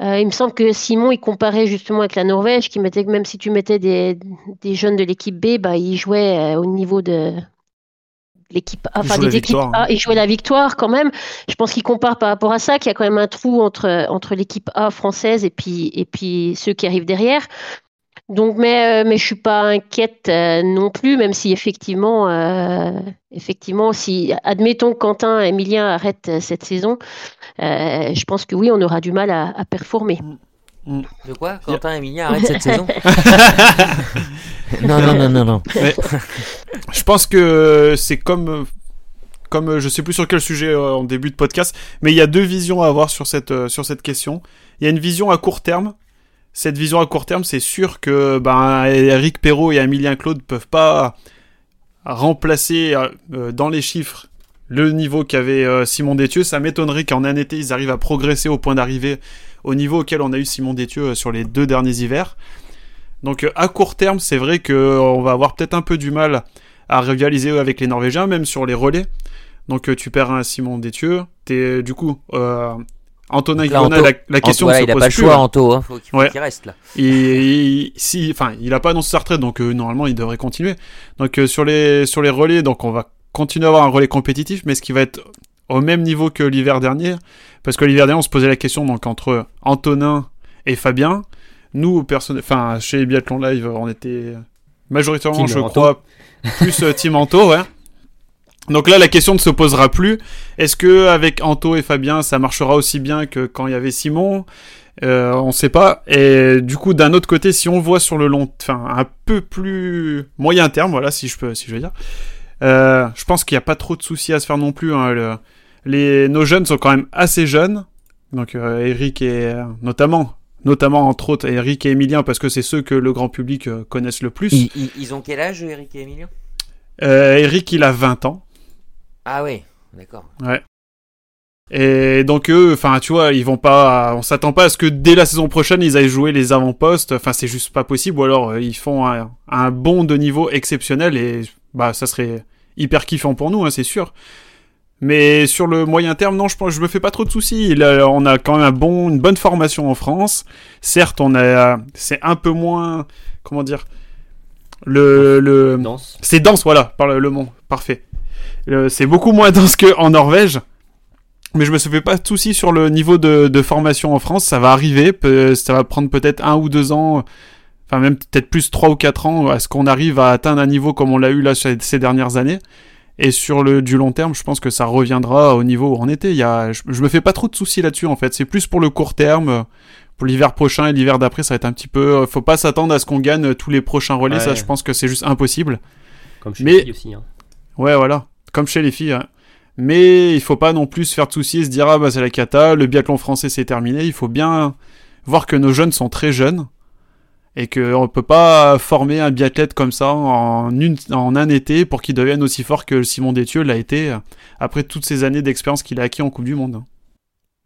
il me semble que Simon, il comparait justement avec la Norvège, qui mettait que même si tu mettais des, des jeunes de l'équipe B, bah, ils jouaient au niveau de, l'équipe A, enfin des équipes A et jouer la victoire quand même. Je pense qu'il compare par rapport à ça, qu'il y a quand même un trou entre, entre l'équipe A française et puis, et puis ceux qui arrivent derrière. Donc, mais, euh, mais je suis pas inquiète euh, non plus, même si effectivement, euh, effectivement, si admettons que Quentin et Emilien arrêtent cette saison, je pense que oui, on aura du mal à, à performer. Mm. De quoi Quentin et Emilia arrêtent cette saison Non, non, non, non, non. je pense que c'est comme, comme je sais plus sur quel sujet euh, en début de podcast, mais il y a deux visions à avoir sur cette, euh, sur cette question. Il y a une vision à court terme. Cette vision à court terme, c'est sûr que ben, Eric Perrault et Emilien Claude peuvent pas remplacer euh, dans les chiffres le niveau qu'avait Simon Détieux. Ça m'étonnerait qu'en un été, ils arrivent à progresser au point d'arriver au niveau auquel on a eu Simon Détieux euh, sur les deux derniers hivers. Donc euh, à court terme, c'est vrai qu'on euh, va avoir peut-être un peu du mal à rivaliser avec les Norvégiens, même sur les relais. Donc tu perds un Simon Détieux, t'es du coup Antonin là, Anto- la, la question Anto, voilà, ne se il a pose pas le choix, hein. Anto. Hein. Faut qu'il faut Ouais. qu'il reste là. Et, si, enfin, il a pas annoncé sa retraite, donc euh, normalement il devrait continuer. Donc euh, sur les sur les relais, donc on va continuer à avoir un relais compétitif, mais ce qui va être au même niveau que l'hiver dernier, parce que l'hiver dernier on se posait la question donc entre Antonin et Fabien. Nous, personne, enfin chez Biathlon Live, on était majoritairement, Team je Anto. crois, plus euh, Team Anto, ouais. Donc là, la question ne se posera plus. Est-ce que avec Anto et Fabien, ça marchera aussi bien que quand il y avait Simon? Euh, On sait pas. Et du coup, d'un autre côté, si on voit sur le long, enfin un peu plus moyen terme, voilà, si je peux, si je veux dire, euh, je pense qu'il n'y a pas trop de soucis à se faire non plus. hein. Le- les, nos jeunes sont quand même assez jeunes. Donc euh, Eric et euh, notamment, notamment entre autres Eric et Emilien parce que c'est ceux que le grand public euh, connaissent le plus. Ils, ont quel âge, Eric et Emilien? Euh, Eric, il a 20 ans. Ah oui, d'accord. Et donc eux, enfin tu vois, ils vont pas, on s'attend pas à ce que dès la saison prochaine ils aillent jouer les avant-postes. Enfin c'est juste pas possible. Ou alors ils font un, un bond de niveau exceptionnel et bah ça serait hyper kiffant pour nous, hein, c'est sûr. Mais sur le moyen terme, non, je pense, je me fais pas trop de soucis. A- on a quand même un bon, une bonne formation en France. Certes, on a, c'est un peu moins, comment dire, le, le, c'est dense, voilà, par le, le mot, parfait. Euh, c'est beaucoup moins dense qu'en Norvège. Mais je me fais pas de soucis sur le niveau de, de formation en France. Ça va arriver. ça va prendre peut-être un ou deux ans. Enfin, même peut-être plus trois ou quatre ans à ce qu'on arrive à atteindre un niveau comme on l'a eu là ces dernières années. Et sur le du long terme, je pense que ça reviendra au niveau où on était. Il y a, je, je me fais pas trop de soucis là-dessus en fait. C'est plus pour le court terme. Pour l'hiver prochain et l'hiver d'après, ça va être un petit peu. Faut pas s'attendre à ce qu'on gagne tous les prochains relais. Ouais. Ça, je pense que c'est juste impossible. Comme chez Mais- les filles aussi. hein. Ouais, voilà. Comme chez les filles. hein. Mais il faut pas non plus se faire de soucis et se dire ah bah c'est la cata, le biathlon français c'est terminé. Il faut bien voir que nos jeunes sont très jeunes et qu'on peut pas former un biathlète comme ça en, une, en un été pour qu'il devienne aussi fort que Simon Détieux l'a été euh, après toutes ces années d'expérience qu'il a acquis en Coupe du Monde.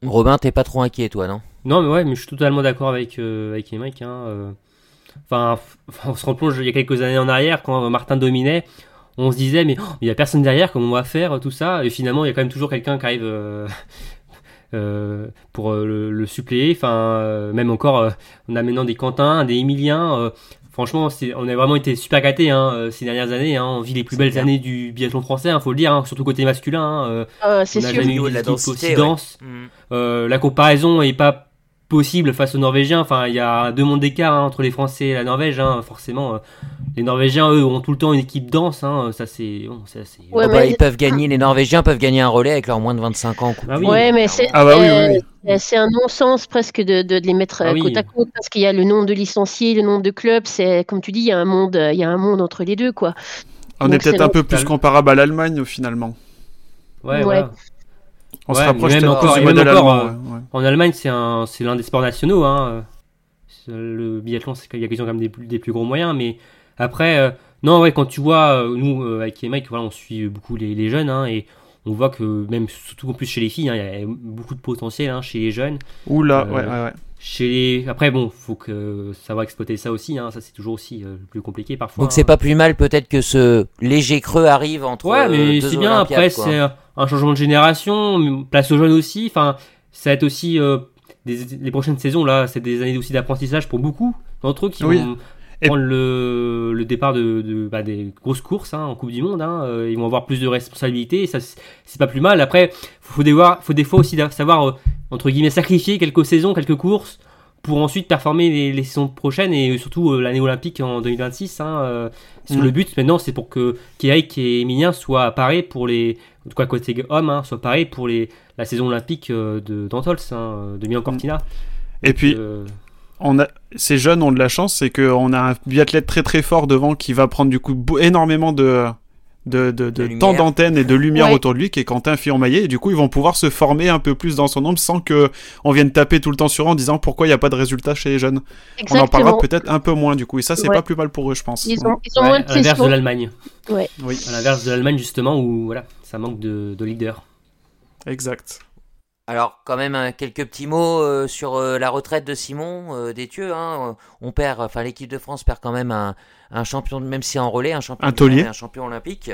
Robin, t'es pas trop inquiet, toi, non? Non, mais ouais, mais je suis totalement d'accord avec, euh, avec les mecs. Hein, euh. Enfin, on se replonge il y a quelques années en arrière, quand Martin dominait, on se disait, mais oh, il y a personne derrière, comment on va faire, tout ça? Et finalement, il y a quand même toujours quelqu'un qui arrive euh, pour euh, le, le suppléer. Enfin, euh, même encore, euh, on a maintenant des Quentin, des Emilien. euh, franchement, on a vraiment été super gâtés hein, euh, ces dernières années. Hein, on vit les plus belles clair. années du biathlon français, hein, faut le dire, hein, surtout côté masculin. hein, euh, Ah, c'est on n'a sûr. jamais eu Au niveau de la densité, aussi ouais. Euh, la comparaison est pas possible face aux Norvégiens. Enfin, il y a deux mondes d'écart hein, entre les Français et la Norvège. hein. Forcément, euh, les Norvégiens, eux, ont tout le temps une équipe dense. hein. Ça, c'est. Bon, Ouais, Oh, bah, mais- ils peuvent gagner, les Norvégiens peuvent gagner un relais avec leurs moins de 25 ans. Ah oui. Ouais, mais c'est Ah bah oui, euh, oui, oui. c'est- un non-sens presque de, de, de les mettre Ah euh, oui. côte à côte parce qu'il y a le nombre de licenciés, le nombre de clubs. C'est comme tu dis, il y a un monde, il y a un monde entre les deux, quoi. On Donc est peut-être un peu plus comparable à l'Allemagne finalement. Ouais, Ouais. voilà. On se Ouais, rapproche mais même encore- du même modèle encore, allemand. euh, ouais, ouais. En Allemagne, c'est un, c'est l'un des sports nationaux. Hein. Le biathlon, c'est qu'il y a quand même des, plus- des plus gros moyens. Mais après, euh, non, ouais, quand tu vois, euh, nous, euh, avec les mecs, voilà, on suit beaucoup les, les jeunes. hein, et on voit que, même, surtout en plus chez les filles, hein, il y a beaucoup de potentiel hein, chez les jeunes. Oula, Euh, ouais, ouais, ouais. Chez les... Après, bon, faut que savoir exploiter ça aussi. Hein. Ça, c'est toujours aussi euh, le plus compliqué parfois. Donc c'est hein. pas plus mal peut-être que ce léger creux arrive entre Ouais, euh, mais deux c'est bien. Après, c'est un changement de génération, place aux jeunes aussi. Enfin, ça va être aussi euh, des, les prochaines saisons là, c'est des années aussi d'apprentissage pour beaucoup d'entre eux qui Oui. vont Et- prendre le, le départ de, de- bah, des grosses courses hein, en Coupe du Monde. hein. Euh, ils vont avoir plus de responsabilités. et Ça, c'est pas plus mal. Après, faut des fois, faut des fois aussi savoir euh, entre guillemets sacrifier quelques saisons, quelques courses pour ensuite performer les, les saisons prochaines et surtout euh, l'année olympique en 2026. Hein, euh, Mm. le but maintenant, c'est pour que Kiaik et Emilien soient parés pour les, en tout cas côté homme, hein, soient parés pour les, la saison olympique euh, de d'Antols, hein, de Milan Cortina. Et puis, on a, ces jeunes ont de la chance, c'est qu'on a un biathlète très très fort devant qui va prendre du coup énormément de, de, de, de temps d'antenne et de lumière Ouais. autour de lui, qui est Quentin Fillon-Maillet. Et du coup, ils vont pouvoir se former un peu plus dans son ombre sans que on vienne taper tout le temps sur eux en disant pourquoi il n'y a pas de résultat chez les jeunes. On en parlera peut-être un peu moins du coup. Et ça, c'est Ouais. pas plus mal pour eux, je pense. Ils ont, ils ont ouais, moins à de l'inverse de l'Allemagne. Ouais. Oui, À l'inverse de l'Allemagne justement où voilà, ça manque de, de leader. exact. Alors, quand même, quelques petits mots euh, sur euh, la retraite de Simon euh, Détieux. Hein. On perd, enfin, l'équipe de France perd quand même un, un champion, même si en relais, un champion, Un taulier. un champion olympique.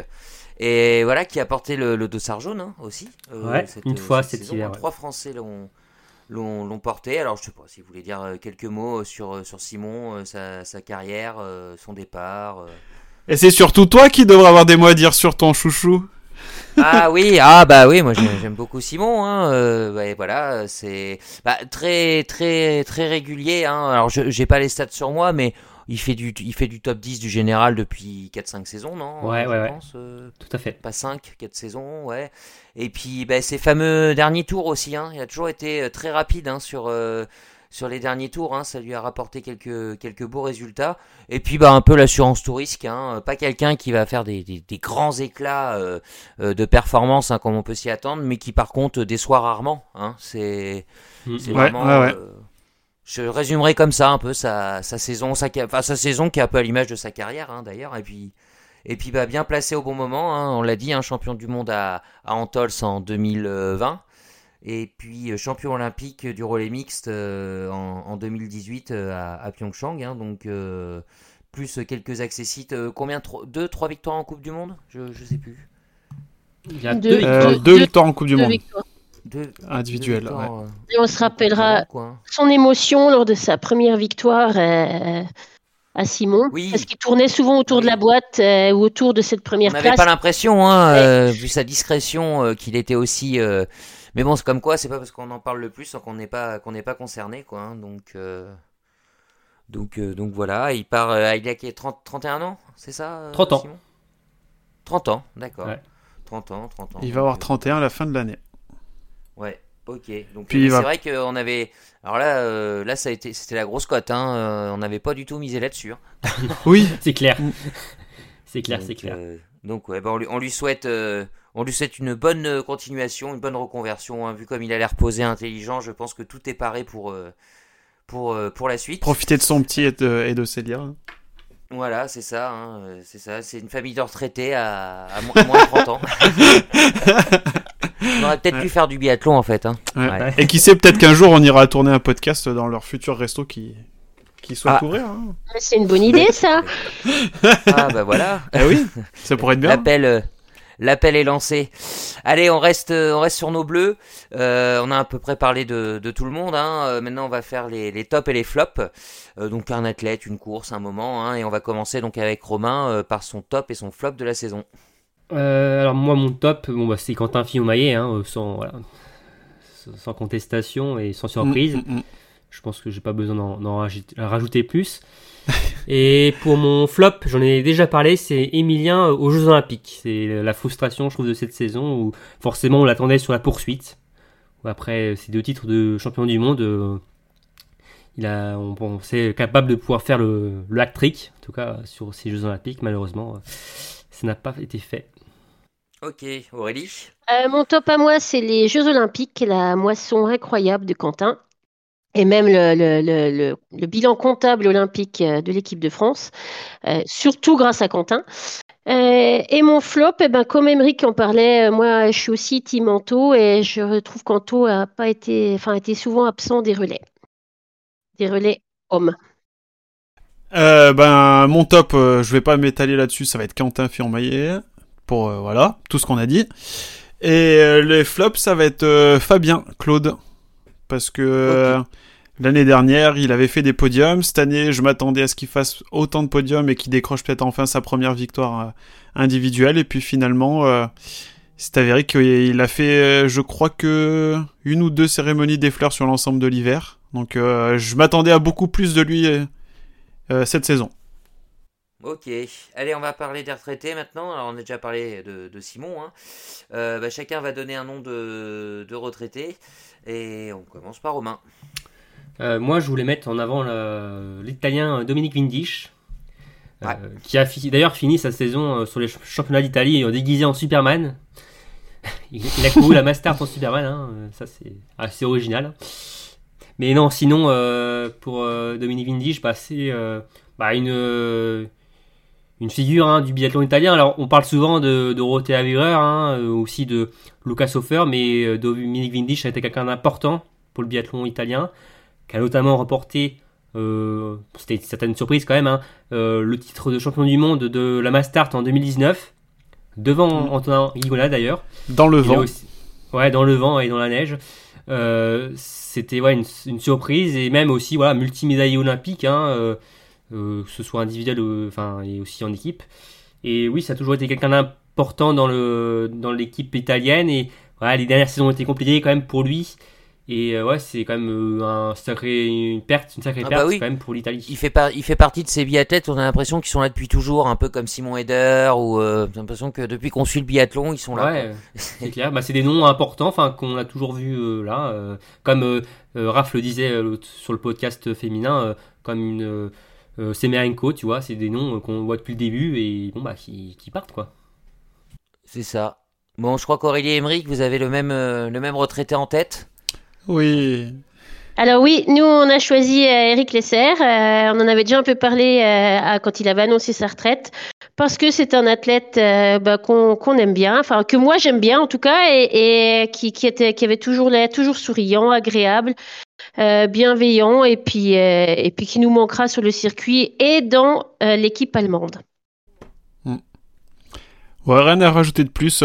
Et voilà, qui a porté le, le dossard jaune hein, aussi. euh, une fois cet saison, hiver, hein. ouais. Trois Français l'ont l'ont porté. Alors je sais pas si vous voulez dire quelques mots sur, sur Simon, sa, sa, carrière, son départ. Et c'est surtout toi qui devrais avoir des mots à dire sur ton chouchou? ah oui, ah bah oui, moi j'aime beaucoup Simon. Hein, euh, voilà, c'est bah, très très très régulier. Hein. Alors j'ai pas les stats sur moi, mais il fait du il fait du top 10 du général depuis 4-5 saisons, non Ouais, ouais, ouais. Euh, Tout à fait. Pas 5, 4 saisons, ouais. Et puis bah, ses fameux derniers tours aussi. Hein, il a toujours été euh, très rapide hein, sur sur les derniers tours. Hein, ça lui a rapporté quelques, quelques beaux résultats. Et puis bah, un peu l'assurance tout risque. Hein, pas quelqu'un qui va faire des, des, grands éclats euh, euh, de performance hein, comme on peut s'y attendre, mais qui par contre déçoit rarement. Hein, c'est mm. vraiment... Euh, je résumerai comme ça un peu sa, sa saison, sa, enfin, sa saison qui est un peu à l'image de sa carrière hein, d'ailleurs. Et puis, et puis bah, bien placé au bon moment. Hein, on l'a dit, un champion du monde à, à Antols en 2020 et puis euh, champion olympique du relais mixte euh, en, 2018 euh, à, Pyeongchang. Hein, donc plus quelques accessites. combien? Deux, trois victoires en Coupe du Monde? Je ne sais plus. Il y a deux, victoires, en Coupe du Monde. Deux, individuelles. Et on se rappellera son émotion lors de sa première victoire à Simon. Parce qu'il tournait souvent autour de la boîte ou autour de cette première place. On n'avait pas l'impression, hein, vu sa discrétion, qu'il était aussi mais bon, c'est comme quoi, c'est pas parce qu'on en parle le plus qu'on n'est pas qu'on n'est pas concerné, quoi. Hein. donc euh, donc euh, donc voilà, il part. Euh, il a 30, 31 ans, c'est ça 30 ans. 30 ans, d'accord. 30 ans, 30 ans. Il va avoir 31 à la fin de l'année. Ouais. Ok, donc c'est vrai qu'on avait. Alors là, là ça a été, c'était la grosse cote. Hein. on n'avait pas du tout misé là-dessus. Hein. oui, c'est clair. c'est clair, c'est clair. Donc ouais, bah, on, lui, on, lui, souhaite, on lui souhaite une bonne euh, continuation, une bonne reconversion. Hein. Vu comme il a l'air posé, intelligent, je pense que tout est paré pour, euh, pour, euh, pour la suite. Profiter de son petit et de, et de Célia. Hein. Voilà, c'est ça, hein, c'est ça. C'est une famille de retraités à, moins, de 30 ans. on aurait peut-être pu faire du biathlon en fait. Et qui sait, peut-être qu'un jour on ira tourner un podcast dans leur futur resto qui, qui soit ah. C'est une bonne idée ça. ah bah voilà. Ah oui, ça pourrait être bien. L'appel L'appel est lancé. Allez, on reste, on reste sur nos bleus. Euh, on a à peu près parlé de, tout le monde. Hein. Euh, maintenant, on va faire les, les tops et les flops. Euh, donc un athlète, une course, un moment. Hein. Et on va commencer donc avec Romain par son top et son flop de la saison. alors moi, mon top, bon, bah, c'est Quentin Fillon-Maillet, hein, sans, sans contestation et sans surprise. Mm, mm, mm. Je pense que j'ai pas besoin d'en rajouter plus. Et pour mon flop, j'en ai déjà parlé, c'est Emilien euh, aux Jeux Olympiques. C'est la frustration, je trouve, de cette saison où forcément on l'attendait sur la poursuite. Après ces deux titres de champion du monde, euh, il a, on pensait capable de pouvoir faire le, le trick, en tout cas sur ces Jeux Olympiques. Malheureusement, euh, ça n'a pas été fait. Ok, Aurélie? Mon top à moi, c'est les Jeux Olympiques, la moisson incroyable de Quentin et même le, bilan comptable olympique euh, de l'équipe de France, euh, surtout grâce à Quentin. Euh, et mon flop, eh ben, comme Emeric en parlait, moi je suis aussi team Anto et je trouve qu'Anto a pas été, enfin, été souvent absent des relais, des relais hommes. ben mon top, je vais pas m'étaler là-dessus, ça va être Quentin Firmaillet pour voilà tout ce qu'on a dit. Et les flops, ça va être Fabien Claude parce que euh, l'année dernière, il avait fait des podiums. Cette année, je m'attendais à ce qu'il fasse autant de podiums et qu'il décroche peut-être enfin sa première victoire euh, individuelle. Et puis finalement, euh, c'est avéré qu'il a fait, je crois que une ou deux cérémonies des fleurs sur l'ensemble de l'hiver. Donc, je m'attendais à beaucoup plus de lui cette saison. Ok, allez, on va parler des retraités maintenant. Alors, on a déjà parlé de, Simon. Hein. Bah, chacun va donner un nom de, de retraité. Et on commence par Romain. Euh, moi, je voulais mettre en avant l'Italien Dominique Vindisch, euh, qui a d'ailleurs fini sa saison euh, sur les championnats d'Italie déguisé en Superman. il, a couru la Master en Superman, hein, ça c'est assez original. Mais non, sinon, pour Dominique Vindisch, bah, c'est bah, une, une figure hein, du biathlon italien. Alors, on parle souvent de, Dorothea hein, euh, aussi de Lucas Hofer, mais euh, Dominique Vindisch a été quelqu'un d'important pour le biathlon italien, qui a notamment remporté, euh, c'était une certaine surprise quand même, hein, le titre de champion du monde de la Mastart en 2019, devant mm. Antonin Rigola d'ailleurs. Dans le vent. ouais, dans le vent et dans la neige. Euh, c'était ouais, une, une, surprise et même aussi voilà, multimédaillé olympique, hein, euh, euh, que ce soit individuel enfin, et aussi en équipe. Et oui, ça a toujours été quelqu'un d'important dans, le, dans l'équipe italienne. Et voilà, les dernières saisons ont été compliquées quand même pour lui. Et euh, ouais, c'est quand même euh, un sacré, une perte, une sacrée ah perte bah quand même pour l'Italie. Il fait, il fait partie de ces biathlètes, on a l'impression qu'ils sont là depuis toujours, un peu comme Simon Eder, ou euh, j'ai l'impression que depuis qu'on suit le biathlon, ils sont là. Ouais, c'est clair. Bah, c'est des noms importants, enfin qu'on a toujours vu là, comme Raph le disait sur le podcast féminin, comme une Semerenko, tu vois, c'est des noms qu'on voit depuis le début et bon bah qui, qui partent quoi. C'est ça. Bon, je crois qu'Aurélie et Emmerich, vous avez le même, le même retraité en tête. Oui. Alors oui, nous on a choisi euh, Eric Lesser. Euh, on en avait déjà un peu parlé euh, quand il avait annoncé sa retraite, parce que c'est un athlète bah, qu'on aime bien, enfin que moi j'aime bien en tout cas, et, qui, était, qui avait toujours l'air toujours souriant, agréable, bienveillant, et puis et puis qui nous manquera sur le circuit et dans l'équipe allemande. Hmm. Ouais, rien à rajouter de plus.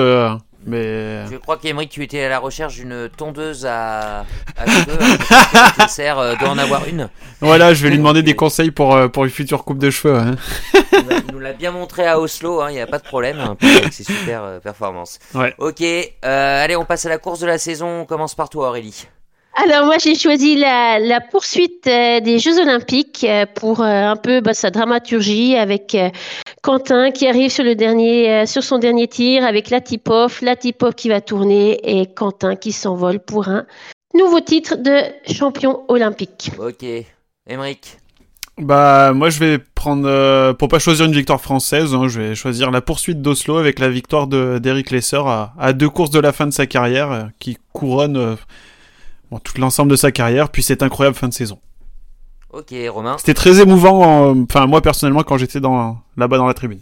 Mais... Je crois qu'Emeric, tu étais à la recherche d'une tondeuse à, à cheveux. Hein, sert euh, d'en avoir une. Voilà, je vais lui demander des conseils pour, euh, pour une future coupe de cheveux. Hein. Il nous l'a bien montré à Oslo, il hein, n'y a pas de problème. Hein, avec ses super euh, performances. Ouais. Ok, allez, on passe à la course de la saison. On commence par toi, Aurélie. Alors moi j'ai choisi la, poursuite euh, des Jeux Olympiques euh, pour euh, un peu bah, sa dramaturgie avec Quentin qui arrive sur le dernier sur son dernier tir avec la tip-off, la tip-off qui va tourner et Quentin qui s'envole pour un nouveau titre de champion olympique. Ok, Emeric. Bah moi je vais prendre pour pas choisir une victoire française, hein, je vais choisir la poursuite d'Oslo avec la victoire d'Eric Lesser à, à, deux courses de la fin de sa carrière qui couronne tout l'ensemble de sa carrière, puis cette incroyable fin de saison. Ok, Romain. C'était très émouvant, enfin moi personnellement quand j'étais dans là-bas dans la tribune.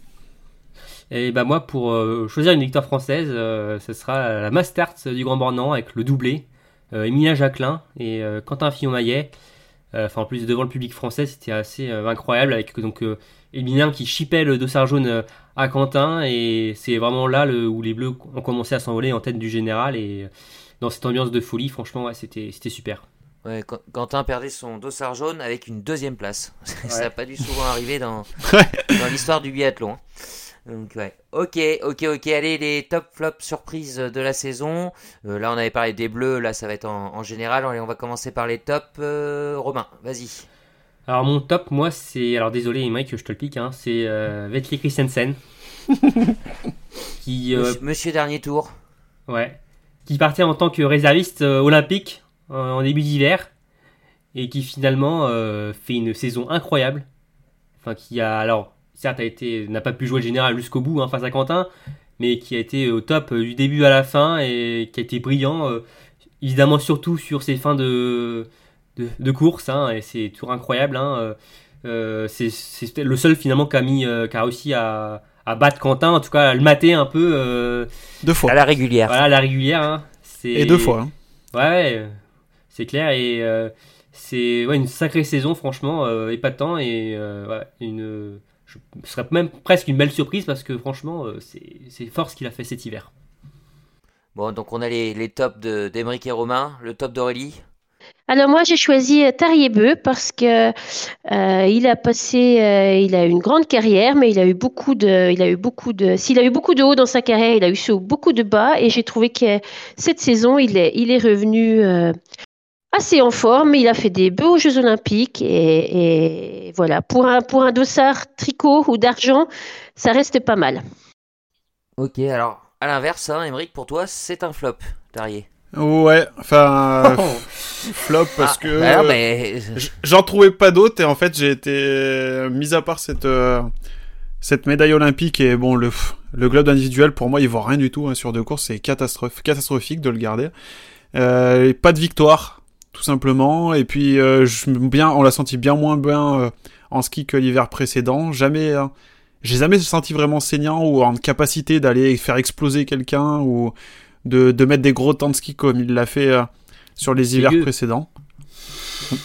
Et bah moi pour euh, choisir une victoire française, euh, ce sera la Masters du Grand Bornand avec le doublé, euh, Emilia Jacquelin et Quentin Fillon-Maillet. Enfin en plus devant le public français, c'était assez incroyable avec donc Emilia qui chipait le dossard jaune à Quentin et c'est vraiment là le, où les Bleus ont commencé à s'envoler en tête du général et dans cette ambiance de folie. Franchement, c'était super. Ouais, Quentin perdait son dossard jaune avec une deuxième place. Ça n'a pas dû souvent arriver dans, dans l'histoire du biathlon. Hein. Donc ouais. Ok, ok, ok. Allez, les top flops surprises de la saison. Euh, là, on avait parlé des bleus. Là, ça va être en, général. Allez, on va commencer par les tops. Euh, Romain, vas-y. Alors mon top, moi, c'est alors désolé, Mike, que je te le pique. Hein, c'est euh, Vettel Christensen. qui, euh, Monsieur dernier tour. Ouais qui partait en tant que réserviste euh, olympique euh, en début d'hiver et qui finalement euh, fait une saison incroyable. Enfin, qui a alors certes a été n'a pas pu jouer le général jusqu'au bout hein, face à Quentin, mais qui a été au top du début à la fin et qui a été brillant. évidemment surtout sur ses fins de de, course hein, et c'est toujours incroyable. Hein, c'est le seul finalement qui a mis qui a réussi à à battre Quentin, en tout cas à le mater un peu. Euh, deux fois. À la régulière. Voilà, à la régulière. Hein. Et deux fois. Hein. Ouais, c'est clair. Et euh, c'est ouais, une sacrée saison, franchement, euh, épatant. Et ouais, une, ce serait même presque une belle surprise parce que franchement, c'est fort ce qu'il a fait cet hiver. Bon, donc on a les, les tops d'Emeric et Romain, le top d'Aurélie alors moi j'ai choisi euh, Tariebeu parce que euh, il a passé, euh, il a eu une grande carrière, mais il a eu beaucoup de, s'il a eu beaucoup de hauts dans sa carrière, il a eu beaucoup de bas, et j'ai trouvé que cette saison il est, il est revenu assez en forme. Il a fait des beaux Jeux Olympiques et, voilà pour un pour un dossard tricot ou d'argent, ça reste pas mal. Ok, alors à l'inverse, hein, pour toi c'est un flop, Tarier. Ouais, enfin oh. flop parce ah, que j'en trouvais pas d'autres et en fait j'ai été mis à part cette euh, cette médaille olympique et bon le le globe individuel pour moi il vaut rien du tout hein, sur deux courses c'est catastrophe catastrophique de le garder. Euh, pas de victoire tout simplement et puis euh, je, bien on l'a senti bien moins bien euh, en ski que l'hiver précédent jamais hein, j'ai jamais senti vraiment saignant ou en capacité d'aller faire exploser quelqu'un ou de, de mettre des gros temps de ski comme il l'a fait euh, sur les hivers précédents.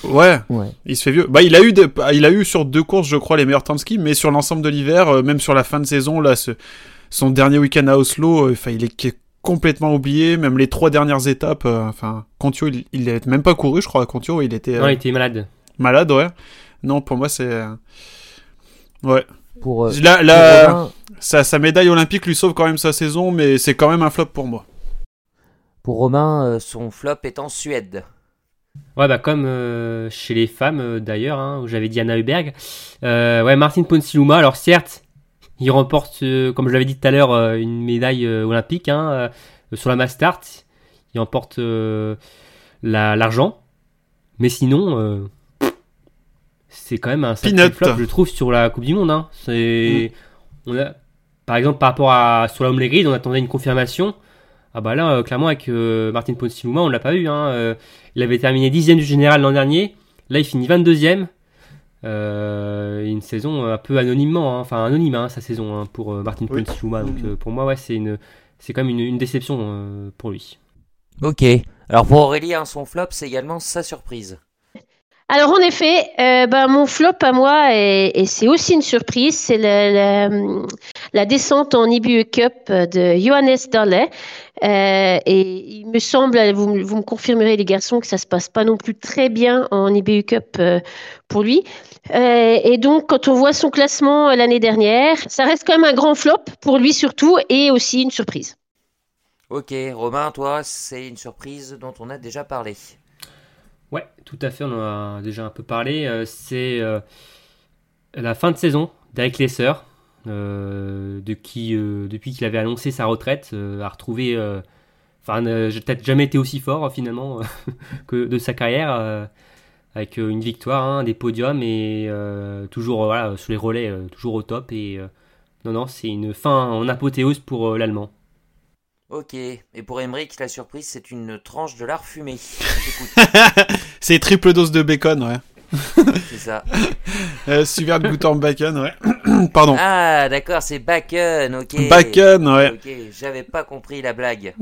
Ouais, il se fait vieux. Bah, il a eu, il a eu sur deux courses, je crois, les meilleurs temps de ski, mais sur l'ensemble de l'hiver, euh, même sur la fin de saison, là, ce, son dernier week-end à Oslo, euh, enfin, il est complètement oublié. Même les trois dernières étapes, euh, enfin, Contio, il, est même pas couru, je crois. Contio, il était Non, il était malade. malade, ouais. Non, pour moi, c'est. Ouais. Pour, euh, La, pour sa, sa médaille olympique lui sauve quand même sa saison, mais c'est quand même un flop pour moi. Pour Romain, euh, son flop est en Suède. Ouais, bah comme euh, chez les femmes euh, d'ailleurs, hein, où j'avais dit Anna Huberg. Euh, ouais, Martin Ponsiluma, alors certes, il remporte, euh, comme je l'avais dit tout à l'heure, euh, une médaille euh, olympique hein, euh, sur la mass start. Il remporte euh, la- l'argent. Mais sinon, euh, c'est quand même un sacré Peanut. flop, je trouve, sur la Coupe du Monde. Hein. C'est, on a, par exemple, par rapport à sur la Home on attendait une confirmation. Ah bah là, euh, clairement, avec euh, Martin Ponsiluma, on l'a pas eu. Hein. Euh, il avait terminé dixième du général l'an dernier. Là, il finit 22e. Euh, une saison un peu anonymement, hein. enfin anonyme hein, sa saison hein, pour euh, Martin Oui. Ponsiluma. Donc euh, pour moi, ouais, c'est une, c'est quand même une, une déception euh, pour lui. Ok. Alors pour Aurélie, son flop, c'est également sa surprise. Alors en effet, euh, ben, mon flop à moi, et, c'est aussi une surprise, c'est la, descente en IBU Cup de Johannes Dalle. Euh, et il me semble, vous, me- confirmerez les garçons, que ça se passe pas non plus très bien en IBU Cup euh, pour lui. Et donc quand on voit son classement l'année dernière, ça reste quand même un grand flop pour lui surtout, et aussi une surprise. Ok, Romain, toi, c'est une surprise dont on a déjà parlé. Ouais, tout à fait, on en a déjà un peu parlé. euh, c'est euh, la fin de saison d'Eric Lesser, euh, de qui, depuis qu'il avait annoncé sa retraite, a retrouvé. Enfin, peut-être jamais été aussi fort finalement que de sa carrière, avec une victoire, hein, des podiums et toujours voilà, sur les relais, toujours au top. Et non, non, c'est une fin en apothéose pour l'Allemand. Ok. Et pour Emmerich, la surprise, c'est une tranche de lard fumé. C'est triple dose de bacon, ouais. c'est ça. Euh, super de Goutorm bacon, ouais. Pardon. Ah, d'accord, c'est Bacon, ok. Bacon, ouais. Ok, j'avais pas compris la blague.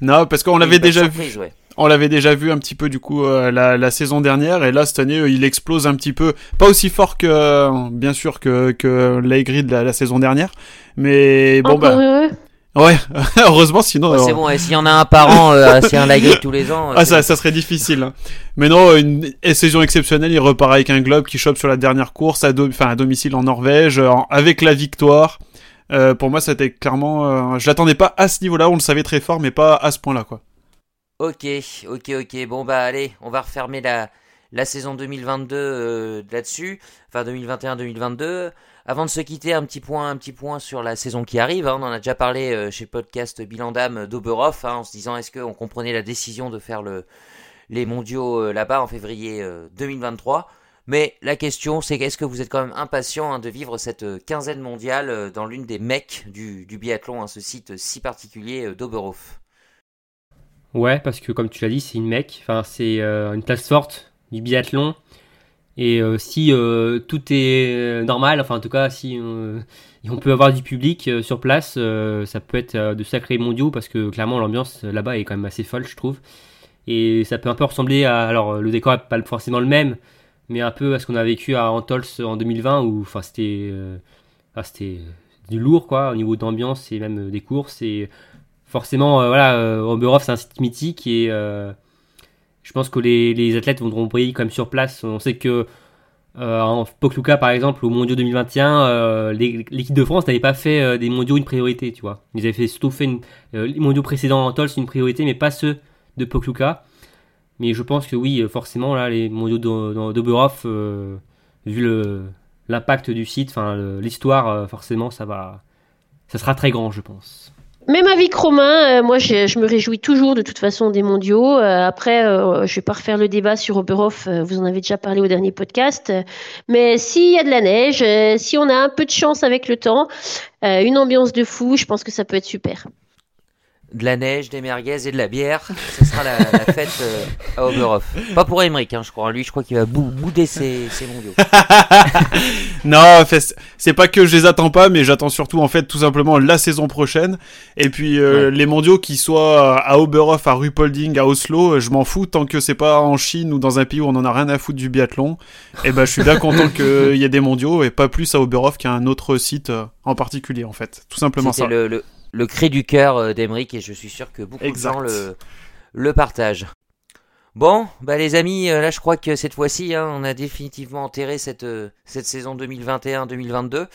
Non, parce qu'on l'avait déjà vu. ouais. On l'avait déjà vu un petit peu du coup euh, la, la saison dernière et là cette année euh, il explose un petit peu, pas aussi fort que euh, bien sûr que que l'Aigrid la, la saison dernière, mais bon Encore bah heureux ouais heureusement sinon Ouais, c'est euh, bon, et s'il y en a un par an, euh, a un lagré tous les ans. euh, ah c'est ça ça serait difficile. hein. Mais non une, saison exceptionnelle, il repart avec un globe qui chope sur la dernière course à, do- enfin, à domicile en Norvège en- avec la victoire. Euh, pour moi c'était clairement, je l'attendais pas à ce niveau-là, on le savait très fort mais pas à ce point-là quoi. Ok, ok, ok. Bon bah allez, on va refermer la, la saison 2022 euh, là-dessus, enfin 2021-2022. Avant de se quitter, un petit point, un petit point sur la saison qui arrive. hein. On en a déjà parlé euh, chez podcast Bilan d'âme d'Oberhof, hein, en se disant est-ce qu'on comprenait la décision de faire le, les mondiaux euh, là-bas en février euh, 2023. Mais la question, c'est est-ce que vous êtes quand même impatient hein, de vivre cette euh, quinzaine mondiale euh, dans l'une des mecs du, du biathlon, hein, ce site si particulier euh, d'Oberhof? Ouais, parce que comme tu l'as dit, c'est une mec. Enfin, c'est euh, une place forte du biathlon. Et euh, si euh, tout est euh, normal, enfin en tout cas, si on peut avoir du public sur place, ça peut être de sacrés mondiaux parce que clairement l'ambiance là-bas est quand même assez folle, je trouve. Et ça peut un peu ressembler à, alors le décor est pas forcément le même, mais un peu à ce qu'on a vécu à Antols en 2020 où, c'était, c'était du lourd quoi au niveau d'ambiance et même des courses et forcément, voilà, euh, Oberhof, c'est un site mythique et je pense que les, les athlètes voudront briller quand même sur place. On sait que euh, en Pokluka, par exemple, au Mondiaux 2021, euh, l'équipe de France n'avait pas fait euh, des Mondiaux une priorité, tu vois. Ils avaient fait, surtout fait les Mondiaux précédents en Tols une priorité, mais pas ceux de Pokluka. Mais je pense que oui, forcément, là, les Mondiaux d'O- d'Oberhof, vu l'impact du site, enfin l'histoire, forcément, ça va, ça sera très grand, je pense. Même avec Romain, euh, moi je, me réjouis toujours de toute façon des mondiaux. Euh, après, euh, je vais pas refaire le débat sur Oberhof, vous en avez déjà parlé au dernier podcast. Mais s'il y a de la neige, si on a un peu de chance avec le temps, une ambiance de fou, je pense que ça peut être super. De la neige, des merguez et de la bière. Ce sera la, la fête euh, à Oberhof. Pas pour Emmerich, hein, je crois. Lui, je crois qu'il va bou- bouder ses, ses mondiaux. non, c'est- pas que je les attends pas, mais j'attends surtout en fait tout simplement la saison prochaine. Et puis euh, les mondiaux qui soient à Oberhof, à Ruhpolding, à Oslo, euh, je m'en fous tant que c'est pas en Chine ou dans un pays où on en a rien à foutre du biathlon. Et ben je suis bien content qu'il y ait des mondiaux et pas plus à Oberhof qu'à un autre site euh, en particulier en fait. Tout simplement ça. le, le, le cri du cœur d'Emeric et je suis sûr que beaucoup de gens le, le partagent. Bon, bah les amis, là je crois que cette fois-ci, hein, on a définitivement enterré cette, cette saison 2021-2022.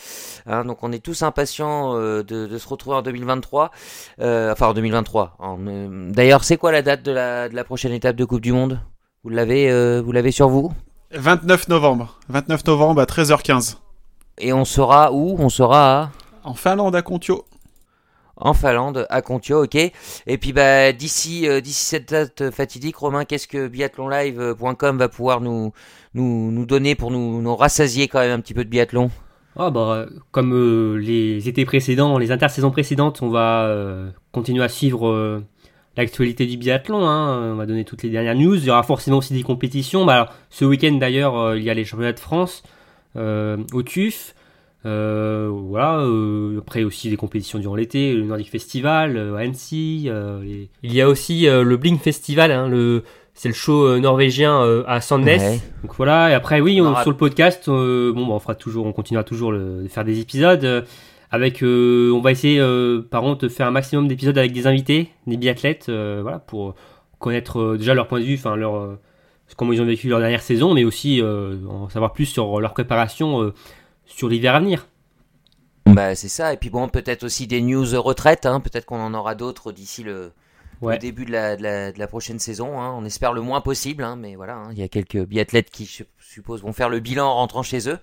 Hein, donc on est tous impatients de, de, se retrouver en 2023. enfin en 2023. D'ailleurs, c'est quoi la date de la, de la prochaine étape de Coupe du Monde? Vous l'avez vous l'avez sur vous? 29 novembre. 29 novembre à 13h15. Et on sera où? On sera à... En Finlande, à Contio. En Finlande, à Contio, ok. Et puis bah d'ici euh, d'ici cette date fatidique, Romain, qu'est-ce que biathlonlive.com va pouvoir nous, donner pour nous, rassasier quand même un petit peu de biathlon? Ah bah, comme euh, les étés précédents, les intersaisons précédentes, on va euh, continuer à suivre l'actualité du biathlon. Hein. On va donner toutes les dernières news. Il y aura forcément aussi des compétitions. Bah, ce week-end d'ailleurs, il y a les championnats de France au TUF. Euh, voilà, après aussi des compétitions durant l'été, le Nordic Festival à Annecy. Il y a aussi le Blink Festival, hein, le, c'est le show norvégien à Sandnes. Donc voilà, et après oui, sur le podcast, bon, bah, on fera toujours, on continuera toujours de faire des épisodes. Avec, euh, on va essayer euh, par contre de faire un maximum d'épisodes avec des invités, des biathlètes, euh, voilà, pour connaître déjà leur point de vue, enfin leur comment ils ont vécu leur dernière saison, mais aussi en savoir plus sur leur préparation sur l'hiver à venir. Bah c'est ça, et puis bon peut-être aussi des news retraite, hein. peut-être qu'on en aura d'autres d'ici le, début de la, de la, prochaine saison. Hein. On espère le moins possible, hein, mais voilà, il y a quelques biathlètes qui, je suppose, vont faire le bilan en rentrant chez eux.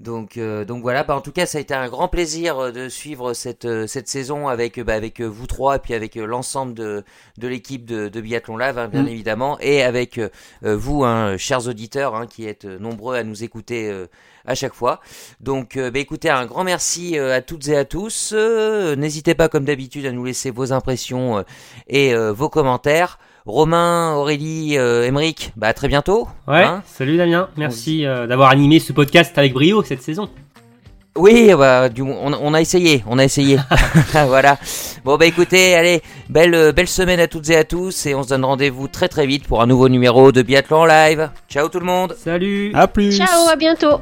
Donc, euh, donc voilà, bah, en tout cas, ça a été un grand plaisir euh, de suivre cette, euh, cette saison avec, bah, avec vous trois et puis avec l'ensemble de, de l'équipe de, de Biathlon Live, hein, bien mm. évidemment, et avec vous, hein, chers auditeurs, hein, qui êtes nombreux à nous écouter à chaque fois. Donc, bah, écoutez, un grand merci à toutes et à tous. N'hésitez pas, comme d'habitude, à nous laisser vos impressions et vos commentaires. Romain, Aurélie, euh, bah à très bientôt. Ouais, hein. salut Damien, merci euh, d'avoir animé ce podcast avec brio cette saison. Oui, bah, du, on, on, a essayé, on a essayé. voilà. Bon bah écoutez, allez, belle belle semaine à toutes et à tous et on se donne rendez-vous très très vite pour un nouveau numéro de Biathlon Live. Ciao tout le monde. Salut. À plus. Ciao, à bientôt.